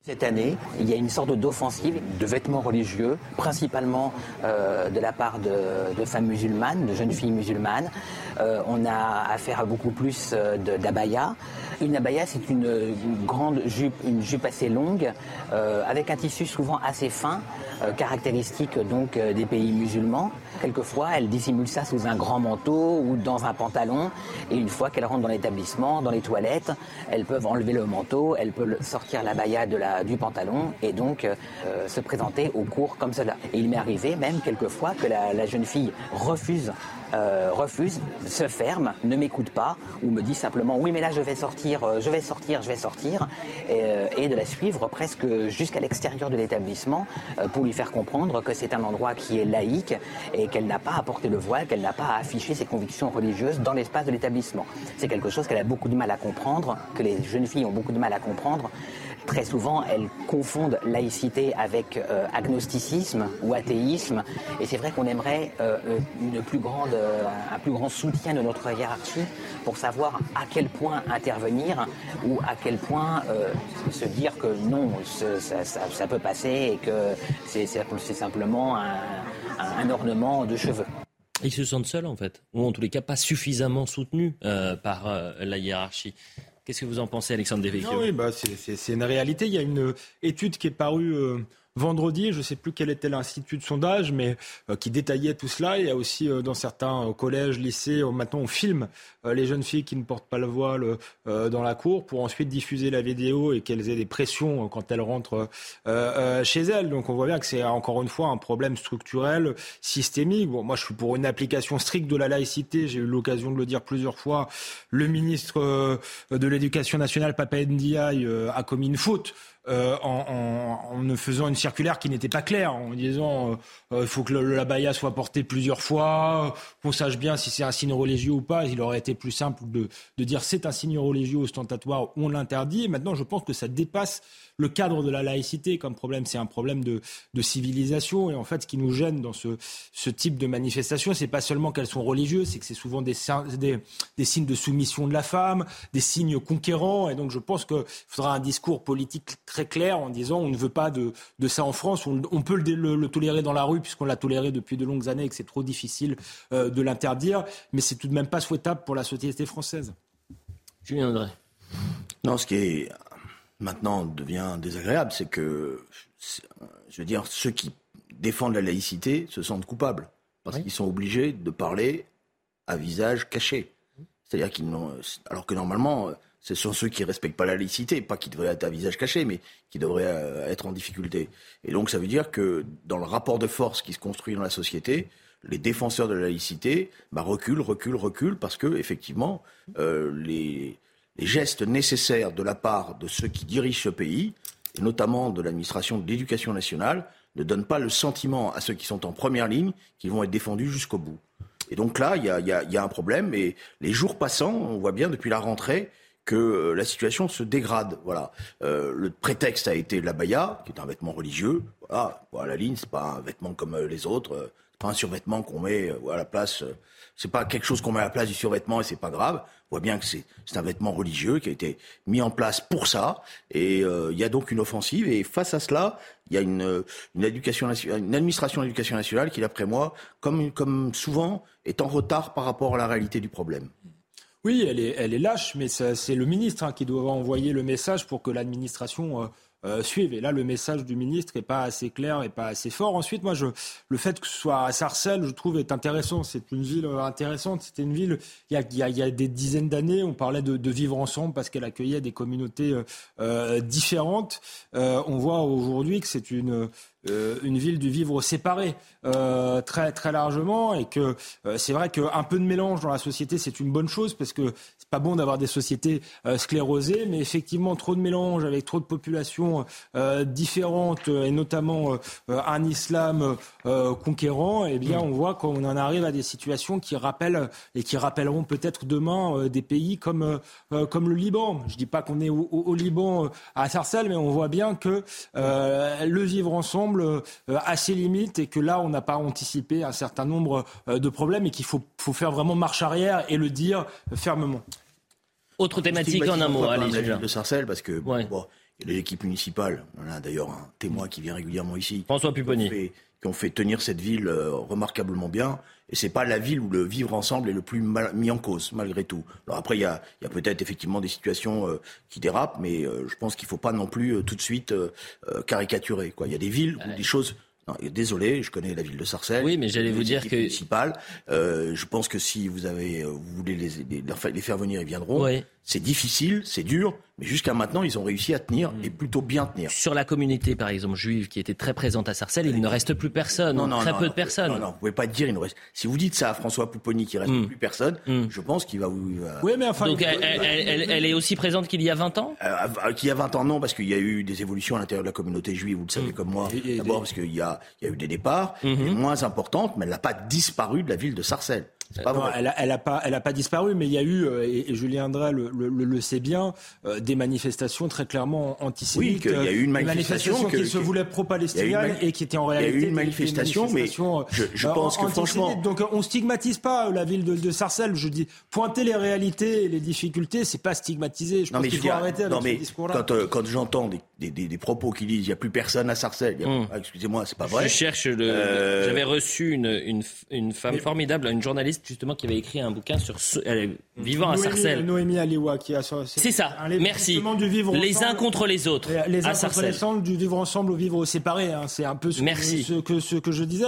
Cette année, il y a une sorte d'offensive de vêtements religieux, principalement euh, de la part de, femmes musulmanes, de jeunes filles musulmanes. Euh, on a affaire à beaucoup plus d'abaya. Une abaya, c'est une, grande jupe, une jupe assez longue, avec un tissu souvent assez fin, euh, caractéristique donc euh, des pays musulmans. Quelquefois, elle dissimule ça sous un grand manteau ou dans un pantalon. Et une fois qu'elle rentre dans l'établissement, dans les toilettes, elles peuvent enlever le manteau, elles peuvent sortir la baya de la, du pantalon et donc euh, se présenter au cours comme cela. Et il m'est arrivé même quelquefois que la, jeune fille refuse euh, refuse, se ferme, ne m'écoute pas ou me dit simplement oui mais là je vais sortir, euh, je vais sortir, je vais sortir et, de la suivre presque jusqu'à l'extérieur de l'établissement pour lui faire comprendre que c'est un endroit qui est laïque et qu'elle n'a pas à porter le voile, qu'elle n'a pas à afficher ses convictions religieuses dans l'espace de l'établissement. C'est quelque chose qu'elle a beaucoup de mal à comprendre, que les jeunes filles ont beaucoup de mal à comprendre Très souvent, elles confondent laïcité avec euh, agnosticisme ou athéisme. Et c'est vrai qu'on aimerait euh, une plus grande, euh, un plus grand soutien de notre hiérarchie pour savoir à quel point intervenir ou à quel point se dire que non, ça, peut passer et que c'est simplement un, ornement de cheveux. Ils se sentent seuls en fait, ou en tous les cas pas suffisamment soutenus par la hiérarchie. Qu'est-ce que vous en pensez, Alexandre Devecchio? Oui, bah, c'est une réalité. Il y a une étude qui est parue euh, vendredi, je ne sais plus quel était l'institut de sondage, mais euh, qui détaillait tout cela. Il y a aussi euh, dans certains euh, collèges, lycées, maintenant on filme les jeunes filles qui ne portent pas le voile dans la cour pour ensuite diffuser la vidéo et qu'elles aient des pressions quand elles rentrent chez elles. Donc on voit bien que c'est encore une fois un problème structurel, systémique. Moi je suis pour une application stricte de la laïcité. J'ai eu l'occasion de le dire plusieurs fois. Le ministre de l'Éducation nationale, Papa Ndiaye, a commis une faute. Euh, en, en, ne faisant une circulaire qui n'était pas claire, en disant euh, euh, il faut que le, la baya soit portée plusieurs fois, qu'on sache bien si c'est un signe religieux ou pas. Il aurait été plus simple de, de dire c'est un signe religieux ostentatoire, on l'interdit. Et maintenant, je pense que ça dépasse le cadre de la laïcité comme problème, c'est un problème de, civilisation. Et en fait, ce qui nous gêne dans ce, ce type de manifestation, c'est pas seulement qu'elles sont religieuses, c'est que c'est souvent des, des, des, signes de soumission de la femme, des signes conquérants. Et donc, je pense qu'il faudra un discours politique très clair en disant on ne veut pas de, de ça en France. On, on peut le, le, tolérer dans la rue puisqu'on l'a toléré depuis de longues années et que c'est trop difficile euh, de l'interdire. Mais c'est tout de même pas souhaitable pour la société française. Julien André. Non, ce qui est maintenant devient désagréable, c'est que, je veux dire, ceux qui défendent la laïcité se sentent coupables parce qu'ils sont obligés de parler à visage caché. C'est-à-dire qu'ils n'ont, alors que normalement, ce sont ceux qui respectent pas la laïcité, pas qui devraient être à visage caché, mais qui devraient euh, être en difficulté. Et donc, ça veut dire que dans le rapport de force qui se construit dans la société, les défenseurs de la laïcité bah, reculent, reculent, reculent, parce que effectivement, euh, les, les gestes nécessaires de la part de ceux qui dirigent ce pays, et notamment de l'administration de l'éducation nationale, ne donnent pas le sentiment à ceux qui sont en première ligne qu'ils vont être défendus jusqu'au bout. Et donc là, il y a, un problème. Et les jours passant, on voit bien depuis la rentrée que euh, la situation se dégrade. Voilà. Euh, le prétexte a été l'abaya, qui est un vêtement religieux. Voilà, à la ligne, c'est pas un vêtement comme euh, les autres. C'est pas un survêtement qu'on met à la place. C'est pas quelque chose qu'on met à la place du survêtement et c'est pas grave. Voit bien que c'est un vêtement religieux qui a été mis en place pour ça. Et euh, il y a donc une offensive. Et face à cela, il y a une, éducation, une administration d'éducation nationale qui, d'après moi, comme, souvent, est en retard par rapport à la réalité du problème. Oui, elle est, elle est lâche, mais c'est le ministre hein, qui doit envoyer le message pour que l'administration euh, euh. Et là, le message du ministre n'est pas assez clair et pas assez fort. Ensuite, moi, je, le fait que ce soit à Sarcelles, je trouve, est intéressant. C'est une ville euh, intéressante. C'était une ville, il y a, il y a, il y a des dizaines d'années, on parlait de, de, vivre ensemble parce qu'elle accueillait des communautés euh, euh différentes. Euh, on voit aujourd'hui que c'est une, euh, une ville du vivre séparé euh, très très largement et que euh, c'est vrai qu'un peu de mélange dans la société c'est une bonne chose parce que c'est pas bon d'avoir des sociétés sclérosées mais effectivement trop de mélange avec trop de populations différentes et notamment un islam conquérant eh bien on voit qu'on en arrive à des situations qui rappellent et qui rappelleront peut-être demain des pays comme comme le Liban. Je dis pas qu'on est au, au, Liban à Sarcelles mais on voit bien que le vivre ensemble semble euh, à ses limites et que là, on n'a pas anticipé un certain nombre euh, de problèmes et qu'il faut, faut faire vraiment marche arrière et le dire fermement. Autre thématique en un mot, allez, de Sarcelles, parce que bon, il y a l'équipe municipale. On a d'ailleurs un témoin qui vient régulièrement ici. François Pupponi. Qui ont fait tenir cette ville euh, remarquablement bien. Et c'est pas la ville où le vivre ensemble est le plus mis en cause, malgré tout. Alors après, il y a, y a peut-être effectivement des situations euh, qui dérapent, mais euh, je pense qu'il faut pas non plus tout de suite caricaturer. Quoi. Il y a des villes où des choses désolé, je connais la ville de Sarcelles. Oui, mais j'allais vous dire que municipale. Euh, je pense que si vous avez, vous voulez les, les, les faire venir, ils viendront. Oui. C'est difficile, c'est dur, mais jusqu'à maintenant, ils ont réussi à tenir et plutôt bien tenir. Sur la communauté, par exemple, juive, qui était très présente à Sarcelles, il ne reste plus personne, non, non, très peu de personnes. Non, non, vous pouvez pas dire, il ne reste. Si vous dites ça à François Pouponi, qu'il reste mm. plus personne, mm. je pense qu'il va vous. Oui, mais enfin. Donc, elle, elle, elle, est aussi présente qu'il y a 20 ans? Euh, Qu'il y a 20 ans, non, parce qu'il y a eu des évolutions à l'intérieur de la communauté juive, vous le savez mm. comme moi. D'abord, parce qu'il y a, il y a eu des départs, mm-hmm. moins importantes, mais elle n'a pas disparu de la ville de Sarcelles. Pas non, elle, n'a pas, elle a pas disparu, mais il y a eu, euh, et, Julien Drey le, le, le, sait bien, euh, des manifestations très clairement antisémites. Oui, il y a eu une manifestation, qui se voulait pro-palestinienne et qui était en réalité. Il y a eu une manifestation, mais je, je pense que franchement. Donc on stigmatise pas la ville de, de, Sarcelles. Je dis pointer les réalités et les difficultés, c'est pas stigmatiser. Je non, pense qu'il faut arrêter avec non, mais ce discours-là. Quand, euh, quand j'entends des, des, des, des, propos qui disent il y a plus personne à Sarcelles, hum. ah, excusez-moi, c'est pas vrai. Je cherche le. J'avais reçu une, une, une femme formidable, une journaliste justement qui avait écrit un bouquin sur ce, vivant à Sarcelles. Noémie Aliwa qui a C'est ça. Merci. Du vivre les uns contre les autres. Les, uns contre les autres, du vivre ensemble au vivre séparé. Hein. C'est un peu ce, Merci. Que, ce, que, je disais.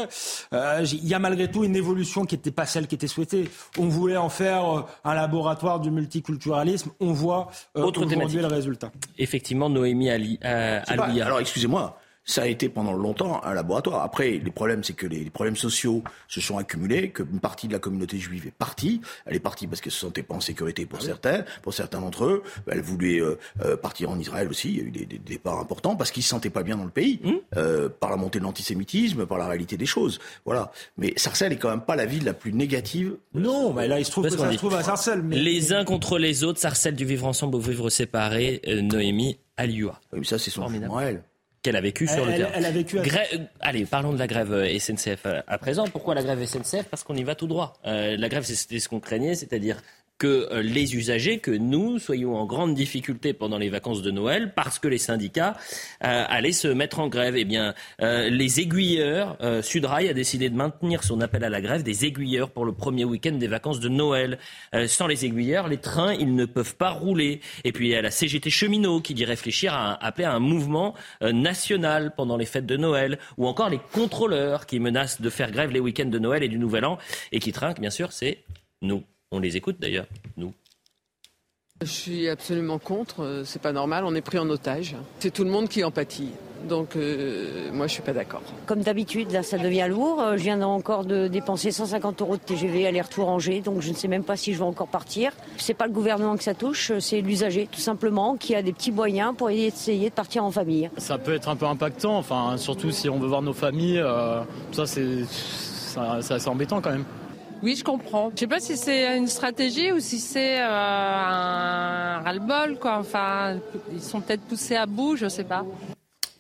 Euh, il y a malgré tout une évolution qui n'était pas celle qui était souhaitée. On voulait en faire euh, un laboratoire du multiculturalisme. On voit euh, aujourd'hui le résultat. Effectivement, Noémie Ali, euh, Alors excusez-moi ça a été pendant longtemps un laboratoire. Après, les problèmes, c'est que les, problèmes sociaux se sont accumulés, qu'une partie de la communauté juive est partie. Elle est partie parce qu'elle se sentait pas en sécurité pour ah certains, pour certains d'entre eux. Elle voulait euh, euh, partir en Israël aussi. Il y a eu des, des départs importants parce qu'ils se sentaient pas bien dans le pays, mmh. euh, par la montée de l'antisémitisme, par la réalité des choses. Voilà. Mais Sarcelles est quand même pas la ville la plus négative. Non, mais là, il se trouve que ça se trouve à Sarcelles. Mais... Les uns contre les autres, Sarcelles du vivre ensemble au vivre séparé, Noémie Alioua. Oui, mais ça, c'est son à elle qu'elle a vécu sur le terrain. Elle a vécu. Allez, parlons de la grève euh, SNCF euh, à présent. Pourquoi la grève SNCF Parce qu'on y va tout droit. Euh, la grève, c'était ce qu'on craignait, c'est-à-dire que euh, les usagers, que nous soyons en grande difficulté pendant les vacances de Noël parce que les syndicats euh, allaient se mettre en grève. Eh bien, euh, les aiguilleurs, Sudrail a décidé de maintenir son appel à la grève des aiguilleurs pour le premier week-end des vacances de Noël. sans les aiguilleurs, les trains, ils ne peuvent pas rouler. Et puis, il y a la CGT cheminot qui dit réfléchir à appeler à un mouvement national pendant les fêtes de Noël, ou encore les contrôleurs qui menacent de faire grève les week-ends de Noël et du Nouvel An et qui trinquent, bien sûr, c'est nous. On les écoute d'ailleurs, nous. Je suis absolument contre, euh, c'est pas normal, on est pris en otage. C'est tout le monde qui en pâtit. Donc euh, moi je suis pas d'accord. Comme d'habitude, là ça devient lourd. Euh, je viens encore de dépenser 150 euros de TGV aller-retour Angers, donc je ne sais même pas si je vais encore partir. C'est pas le gouvernement que ça touche, c'est l'usager tout simplement qui a des petits moyens pour essayer de partir en famille. Ça peut être un peu impactant, enfin surtout si on veut voir nos familles, ça c'est assez embêtant quand même. Oui, je comprends. Je sais pas si c'est une stratégie ou si c'est euh, un ras-le-bol. Enfin, ils sont peut-être poussés à bout, je sais pas.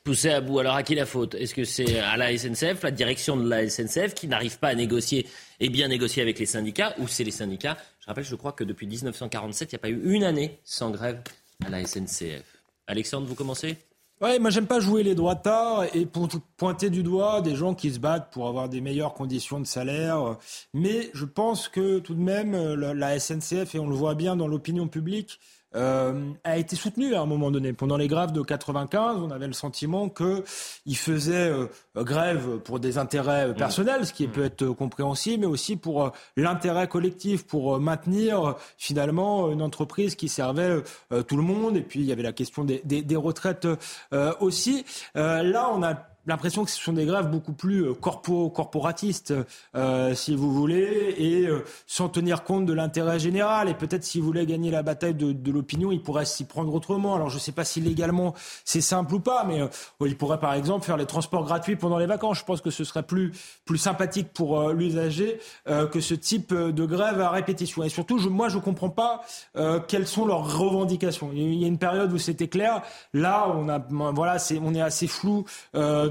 Poussés à bout. Alors à qui la faute? Est-ce que c'est à la SNCF, la direction de la SNCF, qui n'arrive pas à négocier et bien négocier avec les syndicats, ou c'est les syndicats? Je rappelle, je crois que depuis 1947, il n'y a pas eu une année sans grève à la SNCF. Alexandre, vous commencez? Ouais, moi j'aime pas jouer les droits tard et pour pointer du doigt des gens qui se battent pour avoir des meilleures conditions de salaire. Mais je pense que tout de même la SNCF et on le voit bien dans l'opinion publique euh, a été soutenu à un moment donné. Pendant les grèves de 95, on avait le sentiment qu'il faisait euh, grève pour des intérêts personnels, ce qui peut être compréhensible, mais aussi pour euh, l'intérêt collectif, pour maintenir finalement une entreprise qui servait tout le monde. Et puis il y avait la question des, des, des retraites aussi. là, on a l'impression que ce sont des grèves beaucoup plus euh, corpo, corporatistes, euh, si vous voulez, et euh, sans tenir compte de l'intérêt général. Et peut-être s'ils voulaient gagner la bataille de, l'opinion, ils pourraient s'y prendre autrement. Alors je ne sais pas si légalement c'est simple ou pas, mais euh, ils pourraient par exemple faire les transports gratuits pendant les vacances. Je pense que ce serait plus, plus sympathique pour l'usager que ce type de grève à répétition. Et surtout, moi, je ne comprends pas quelles sont leurs revendications. Il y a une période où c'était clair. Là, a, voilà, on est assez flou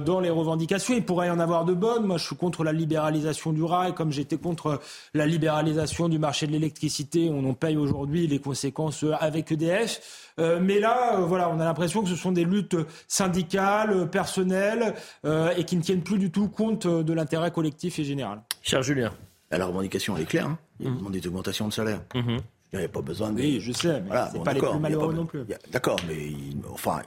dans les revendications. Il pourrait y en avoir de bonnes. Moi, je suis contre la libéralisation du rail, comme j'étais contre la libéralisation du marché de l'électricité. On en paye aujourd'hui les conséquences avec EDF. Euh, mais là, euh, voilà, on a l'impression que ce sont des luttes syndicales, personnelles, euh, et qui ne tiennent plus du tout compte de l'intérêt collectif et général. Cher Julien. La revendication, elle est claire. Hein. Il y a mmh. des augmentations de salaire. Mmh. Il n'y a pas besoin de. Oui, je sais, mais voilà, c'est pas les plus malheureux non plus. D'accord, mais enfin,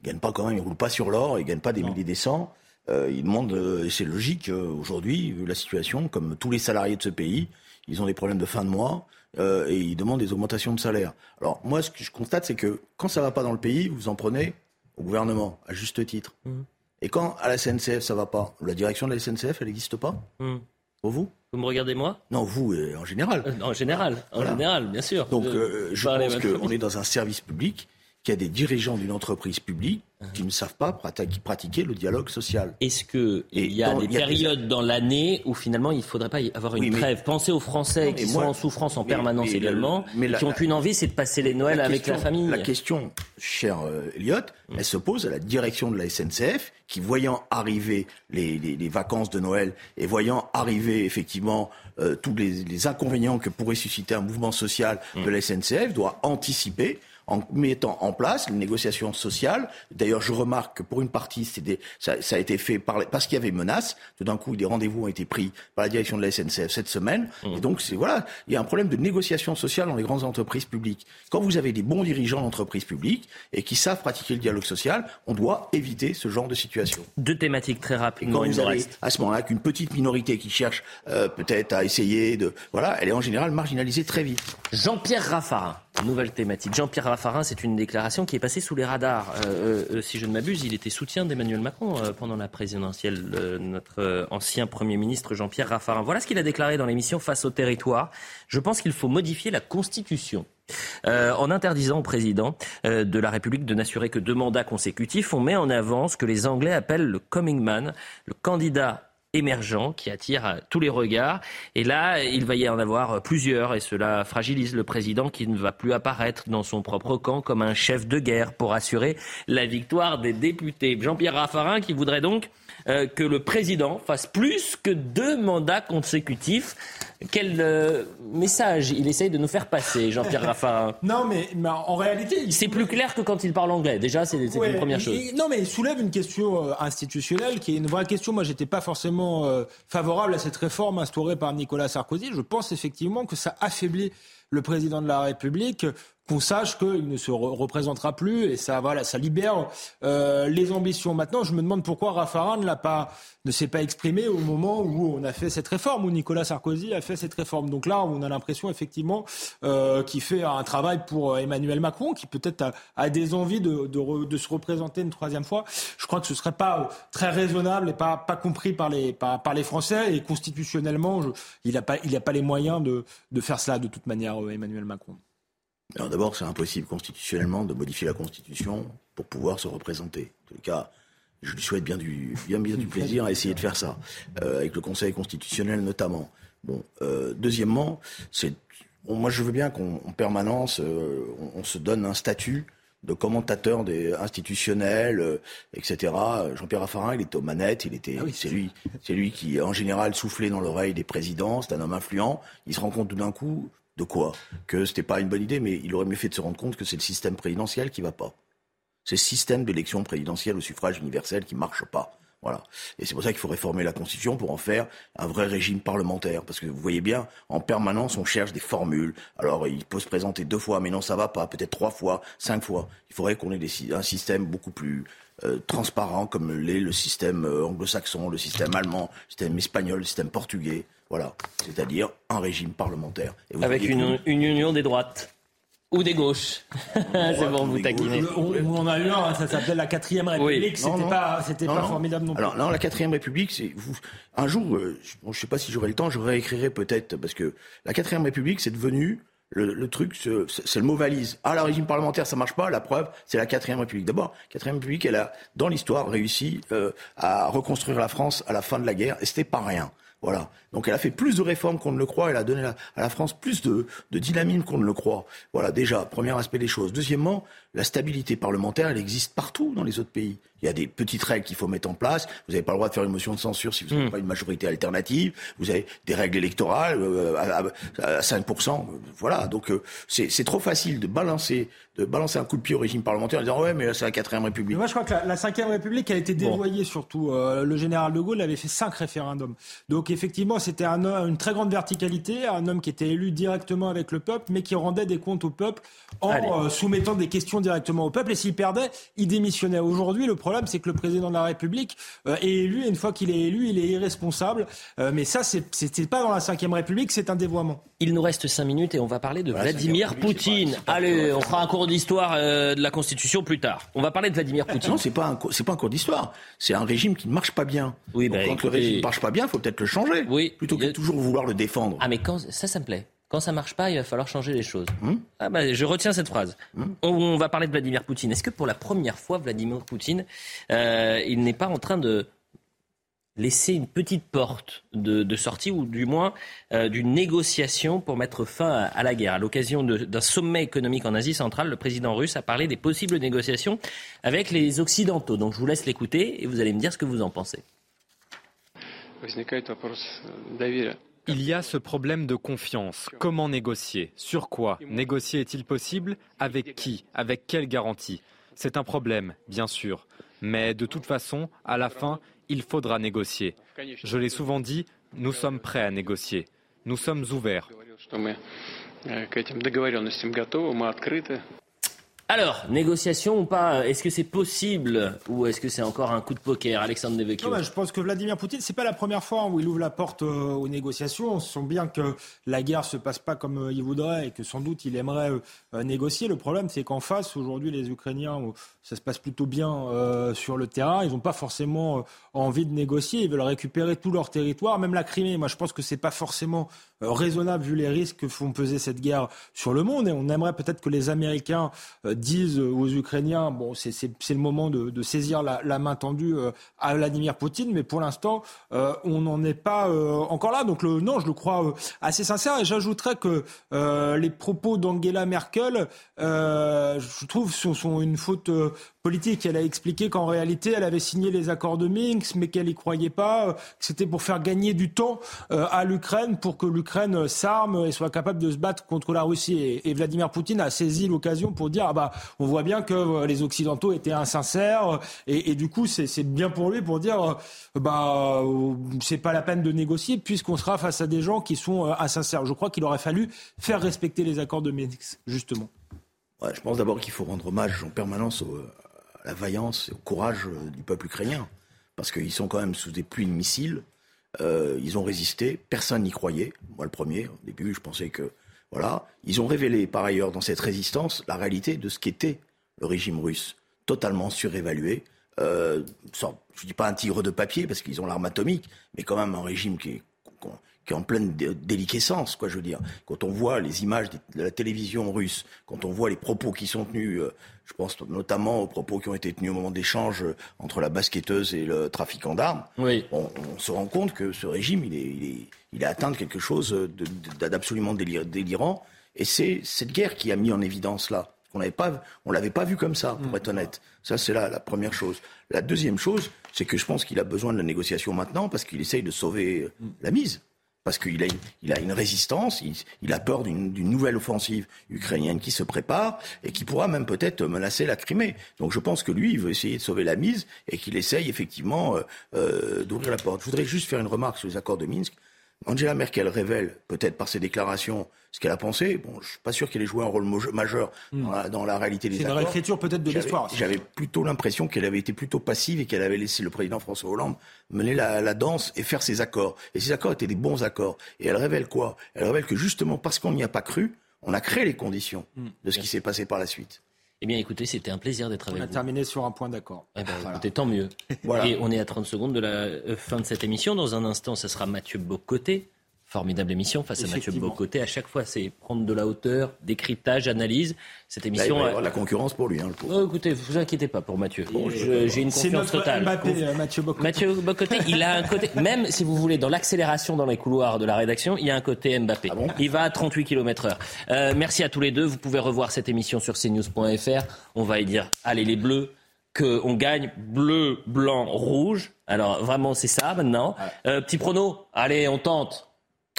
ils gagnent pas quand même, ils roulent pas sur l'or, ils gagnent pas des milliers des cents. Euh, ils demandent, euh, et c'est logique euh, aujourd'hui, vu la situation, comme tous les salariés de ce pays, ils ont des problèmes de fin de mois. euh, et ils demandent des augmentations de salaire. Alors moi, ce que je constate, c'est que quand ça va pas dans le pays, vous en prenez au gouvernement, à juste titre. Mhm. Et quand à la SNCF ça va pas, la direction de la SNCF, elle n'existe pas Hmm. Pour vous Vous me regardez moi Non, vous, euh, en général. Euh, En général, en général, bien sûr. Donc, euh, je parlais pense qu'on est dans un service public, qu'il y a des dirigeants d'une entreprise publique qui ne savent pas prati- pratiquer le dialogue social. Est-ce que Et il y a dans- des a périodes dans l'année où finalement il ne faudrait pas y avoir une Oui, mais- trêve? Pensez aux Français Non, qui moi- sont en souffrance en mais- permanence mais le- également, mais et la- qui n'ont qu'une envie, c'est de passer les Noëls avec question, la famille. La question, cher euh, Elliot, elle se pose à la direction de la SNCF qui, voyant arriver les, les- les vacances de Noël et voyant arriver effectivement euh, tous les, les inconvénients que pourrait susciter un mouvement social de la SNCF, doit anticiper en mettant en place les négociations sociales. D'ailleurs, je remarque que pour une partie, c'est des- ça, ça a été fait par, parce qu'il y avait menace. Tout d'un coup, des rendez-vous ont été pris par la direction de la SNCF cette semaine. Et donc, c'est voilà, il y a un problème de négociation sociale dans les grandes entreprises publiques. Quand vous avez des bons dirigeants d'entreprises publiques et qui savent pratiquer le dialogue social, on doit éviter ce genre de situation. Deux thématiques très Et rapidement, quand vous avez à ce moment-là qu'une petite minorité qui cherche euh, peut-être à essayer de, voilà, elle est en général marginalisée très vite. Jean-Pierre Raffarin, nouvelle thématique. Jean-Pierre Raffarin, c'est une déclaration qui est passée sous les radars. Euh, euh, si je ne m'abuse, il était soutien d'Emmanuel Macron euh, pendant la présidentielle, euh, notre euh, ancien Premier ministre Jean-Pierre Raffarin. Voilà ce qu'il a déclaré dans l'émission Face au territoire. Je pense qu'il faut modifier la Constitution. Euh, en interdisant au président euh, de la République de n'assurer que deux mandats consécutifs, on met en avant ce que les Anglais appellent le coming man, le candidat émergent qui attire tous les regards. Et là, il va y en avoir plusieurs et cela fragilise le président qui ne va plus apparaître dans son propre camp comme un chef de guerre pour assurer la victoire des députés. Jean-Pierre Raffarin qui voudrait donc euh, que le président fasse plus que deux mandats consécutifs. Quel euh, message il essaye de nous faire passer, Jean-Pierre Raffarin Non, mais, mais en réalité, il C'est plus clair que quand il parle anglais. Déjà, c'est Ouais, une première chose. il- non, mais il soulève une question euh, institutionnelle qui est une vraie question. Moi, j'étais pas forcément euh, favorable à cette réforme instaurée par Nicolas Sarkozy. Je pense effectivement que ça affaiblit le président de la République qu'on sache qu'il ne se re- représentera plus et ça voilà ça libère euh, les ambitions. Maintenant, je me demande pourquoi Raffarin ne l'a pas ne s'est pas exprimé au moment où on a fait cette réforme où Nicolas Sarkozy a fait cette réforme. Donc là, on a l'impression effectivement euh, qu'il fait un travail pour euh, Emmanuel Macron qui peut-être a, des envies de, de, de se représenter une troisième fois. Je crois que ce serait pas euh, très raisonnable et pas pas compris par les par, les Français et constitutionnellement, je, il a pas il a pas les moyens de de faire cela de toute manière euh, Emmanuel Macron. Alors d'abord, c'est impossible constitutionnellement de modifier la Constitution pour pouvoir se représenter. En tout cas, je lui souhaite bien du, bien, bien du plaisir à essayer de faire ça, euh, avec le Conseil constitutionnel notamment. Bon, euh, deuxièmement, c'est, bon, moi je veux bien qu'en en permanence, euh, on, on se donne un statut de commentateur des institutionnels, euh, etc. Jean-Pierre Raffarin, il était aux manettes, il était, c'est lui, c'est lui qui en général soufflait dans l'oreille des présidents. C'est un homme influent. Il se rend compte tout d'un coup de quoi Que c'était pas une bonne idée, mais il aurait mieux fait de se rendre compte que c'est le système présidentiel qui va pas. C'est le système d'élection présidentielle au suffrage universel qui marche pas. Voilà. Et c'est pour ça qu'il faut réformer la Constitution pour en faire un vrai régime parlementaire. Parce que vous voyez bien, en permanence, on cherche des formules. Alors, il peut se présenter deux fois, mais non, ça va pas. Peut-être trois fois, cinq fois. Il faudrait qu'on ait un système beaucoup plus euh, transparent, comme l'est le système euh, anglo-saxon, le système allemand, le système espagnol, le système portugais. Voilà. C'est-à-dire un régime parlementaire. Et vous Avec une, union des droites. Ou des gauches. c'est bon, vous taquinez. On, on en a eu un, ça s'appelle la quatrième République. C'était pas, c'était Non, pas non. formidable non plus. Alors non, la quatrième République, c'est vous. Un jour, euh, je, bon, je sais pas si j'aurai le temps, je réécrirai peut-être parce que la quatrième République, c'est devenu le, le truc, c'est le mot valise. Ah, le régime parlementaire, ça marche pas. La preuve, c'est la quatrième République. D'abord, la quatrième République, elle a dans l'histoire réussi euh, à reconstruire la France à la fin de la guerre, et c'était pas rien. Voilà. Donc elle a fait plus de réformes qu'on ne le croit. Elle a donné à la France plus de, de dynamisme qu'on ne le croit. Voilà, déjà, premier aspect des choses. Deuxièmement, la stabilité parlementaire, elle existe partout dans les autres pays. Il y a des petites règles qu'il faut mettre en place. Vous n'avez pas le droit de faire une motion de censure si vous n'avez pas une majorité alternative. Vous avez des règles électorales euh, à, à- à 5%. Voilà. Donc euh, c'est trop facile de balancer, de balancer un coup de pied au régime parlementaire en disant ouais, mais là c'est la quatrième République. Mais moi, je crois que la, la cinquième République a été dévoyée surtout. Euh, le général de Gaulle avait fait cinq référendums. Donc effectivement, c'était un, une très grande verticalité, un homme qui était élu directement avec le peuple, mais qui rendait des comptes au peuple en euh, soumettant des questions directement au peuple. Et s'il perdait, il démissionnait. Aujourd'hui, le problème, c'est que le président de la République euh, est élu, et une fois qu'il est élu, il est irresponsable. Euh, mais ça, c'est pas dans la Ve République, c'est un dévoiement. Il nous reste cinq minutes et on va parler de Vladimir Poutine. Allez, on fera un cours d'histoire de la Constitution plus tard. On va parler de Vladimir Poutine. Non, c'est pas un, c'est pas un cours d'histoire. C'est un régime qui ne marche pas bien. Oui, bah, quand le régime ne marche pas bien, il faut peut-être le changer. Oui. Plutôt que de toujours vouloir le défendre. Ah, mais quand ça, ça me plaît. Quand ça marche pas, il va falloir changer les choses. Hum ah bah, je retiens cette phrase. Hum on, va parler de Vladimir Poutine. Est-ce que pour la première fois, Vladimir Poutine, euh, il n'est pas en train de laisser une petite porte de, sortie, ou du moins euh, d'une négociation pour mettre fin à, à la guerre? À l'occasion d'un sommet économique en Asie centrale, le président russe a parlé des possibles négociations avec les Occidentaux. Donc je vous laisse l'écouter et vous allez me dire ce que vous en pensez. Il y a ce problème de confiance. Comment négocier? Sur quoi? Négocier est-il possible? Avec qui? Avec quelle garantie? C'est un problème, bien sûr. Mais de toute façon, à la fin, il faudra négocier. Je l'ai souvent dit, nous sommes prêts à négocier. Nous sommes ouverts. Alors, négociation ou pas Est-ce que c'est possible ou est-ce que c'est encore un coup de poker, Alexandre Devecchio Je pense que Vladimir Poutine, c'est pas la première fois où il ouvre la porte euh, aux négociations. On sent bien que la guerre se passe pas comme euh, il voudrait et que sans doute il aimerait euh, négocier. Le problème, c'est qu'en face, aujourd'hui, les Ukrainiens, ça se passe plutôt bien sur le terrain. Ils n'ont pas forcément envie de négocier. Ils veulent récupérer tout leur territoire, même la Crimée. Moi, je pense que c'est pas forcément raisonnable vu les risques que font peser cette guerre sur le monde. Et on aimerait peut-être que les Américains disent aux Ukrainiens, bon, c'est le moment de, saisir la, main tendue euh, à Vladimir Poutine, mais pour l'instant, euh, on n'en est pas euh, encore là. Donc le, non, je le crois assez sincère. Et j'ajouterais que les propos d'Angela Merkel, je trouve, sont, sont une faute politique. Elle a expliqué qu'en réalité, elle avait signé les accords de Minsk, mais qu'elle n'y croyait pas, que c'était pour faire gagner du temps à l'Ukraine, pour que l'Ukraine s'arme et soit capable de se battre contre la Russie. Et, Vladimir Poutine a saisi l'occasion pour dire, ah bah, on voit bien que euh, les Occidentaux étaient insincères et, du coup c'est bien pour lui pour dire euh, bah euh, c'est pas la peine de négocier puisqu'on sera face à des gens qui sont insincères. Je crois qu'il aurait fallu faire respecter les accords de Minsk justement. je pense d'abord qu'il faut rendre hommage en permanence à la vaillance et au courage du peuple ukrainien parce qu'ils sont quand même sous des pluies de missiles. ils ont résisté, personne n'y croyait. Moi le premier, au début je pensais que voilà. Ils ont révélé par ailleurs dans cette résistance la réalité de ce qu'était le régime russe, totalement surévalué. Euh, je ne dis pas un tigre de papier parce qu'ils ont l'arme atomique, mais quand même un régime qui est, qui est en pleine déliquescence, quoi, je veux dire. Quand on voit les images de la télévision russe, quand on voit les propos qui sont tenus, euh, je pense notamment aux propos qui ont été tenus au moment d'échange euh, entre la basketteuse et le trafiquant d'armes, oui. on, se rend compte que ce régime, il est, il est, il a atteint quelque chose d'absolument délirant. Et c'est cette guerre qui a mis en évidence là. On l'avait pas, on l'avait pas vu comme ça, pour mm. être honnête. Ça, c'est la première chose. La deuxième chose, c'est que je pense qu'il a besoin de la négociation maintenant parce qu'il essaye de sauver mm. la mise parce qu'il a, il a une résistance, il, a peur d'une nouvelle offensive ukrainienne qui se prépare et qui pourra même peut-être menacer la Crimée. Donc je pense que lui, il veut essayer de sauver la mise et qu'il essaye effectivement euh, euh, d'ouvrir la porte. Je voudrais juste faire une remarque sur les accords de Minsk. Angela Merkel révèle, peut-être par ses déclarations, ce qu'elle a pensé. Bon, je suis pas sûr qu'elle ait joué un rôle majeur hmm. dans, la, réalité des accords. C'est la réécriture peut-être de l'histoire. J'avais plutôt l'impression qu'elle avait été plutôt passive et qu'elle avait laissé le président François Hollande mener la, danse et faire ses accords. Et ces accords étaient des bons accords. Et elle révèle quoi? Elle révèle que justement parce qu'on n'y a pas cru, on a créé les conditions hmm. de ce qui s'est passé par la suite. Eh bien, écoutez, c'était un plaisir d'être avec vous. On a terminé sur un point d'accord. Eh ben, écoutez, tant mieux. Et on est à 30 secondes de la euh, fin de cette émission. Dans un instant, ce sera Mathieu Bocoté Formidable émission face à Mathieu Bocoté. À chaque fois, c'est prendre de la hauteur, décryptage, analyse. Cette émission. Là, il la concurrence pour lui. Hein, le oh, écoutez, vous inquiétez pas pour Mathieu. J'ai une confiance totale. Mbappé, euh, Mathieu Bocoté. Mathieu Bocoté, il a un côté. Même si vous voulez, dans l'accélération dans les couloirs de la rédaction, il y a un côté Mbappé. Ah il va à 38 km/h. Euh, merci à tous les deux. Vous pouvez revoir cette émission sur cnews.fr. On va y dire allez les Bleus qu'on gagne bleu, blanc, rouge. Alors vraiment, c'est ça maintenant. Euh, petit prono, allez, on tente.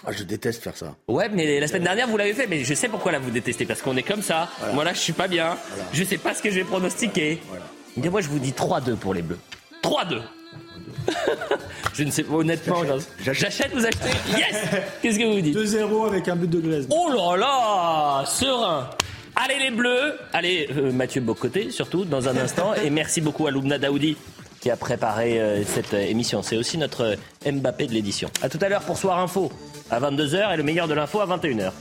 Ah, je déteste faire ça. Ouais, mais la semaine dernière, vous l'avez fait. Mais je sais pourquoi là, vous détestez. Parce qu'on est comme ça. Moi, là, je suis pas bien. Je sais pas ce que je vais pronostiquer. Voilà. moi, je vous dis 3-2 pour les Bleus. 3-2. Je ne sais pas, honnêtement. J'achète, vous achetez Yes Qu'est-ce que vous dites 2-0 avec un but de Glaise. Oh là là Serein Allez les Bleus Allez euh, Mathieu Bocoté surtout dans un instant et merci beaucoup à Loubna Daoudi qui a préparé euh, cette euh, émission. C'est aussi notre Mbappé de l'édition. A tout à l'heure pour Soir Info à 22h et le meilleur de l'info à 21h.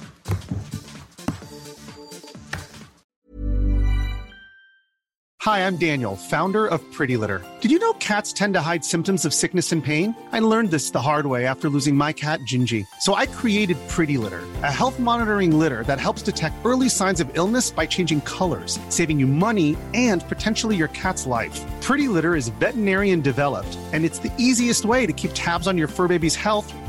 Hi, I'm Daniel, founder of Pretty Litter. Did you know cats tend to hide symptoms of sickness and pain? I learned this the hard way after losing my cat, Gingy. So I created Pretty Litter, a health monitoring litter that helps detect early signs of illness by changing colors, saving you money and potentially your cat's life. Pretty Litter is veterinarian developed, and it's the easiest way to keep tabs on your fur baby's health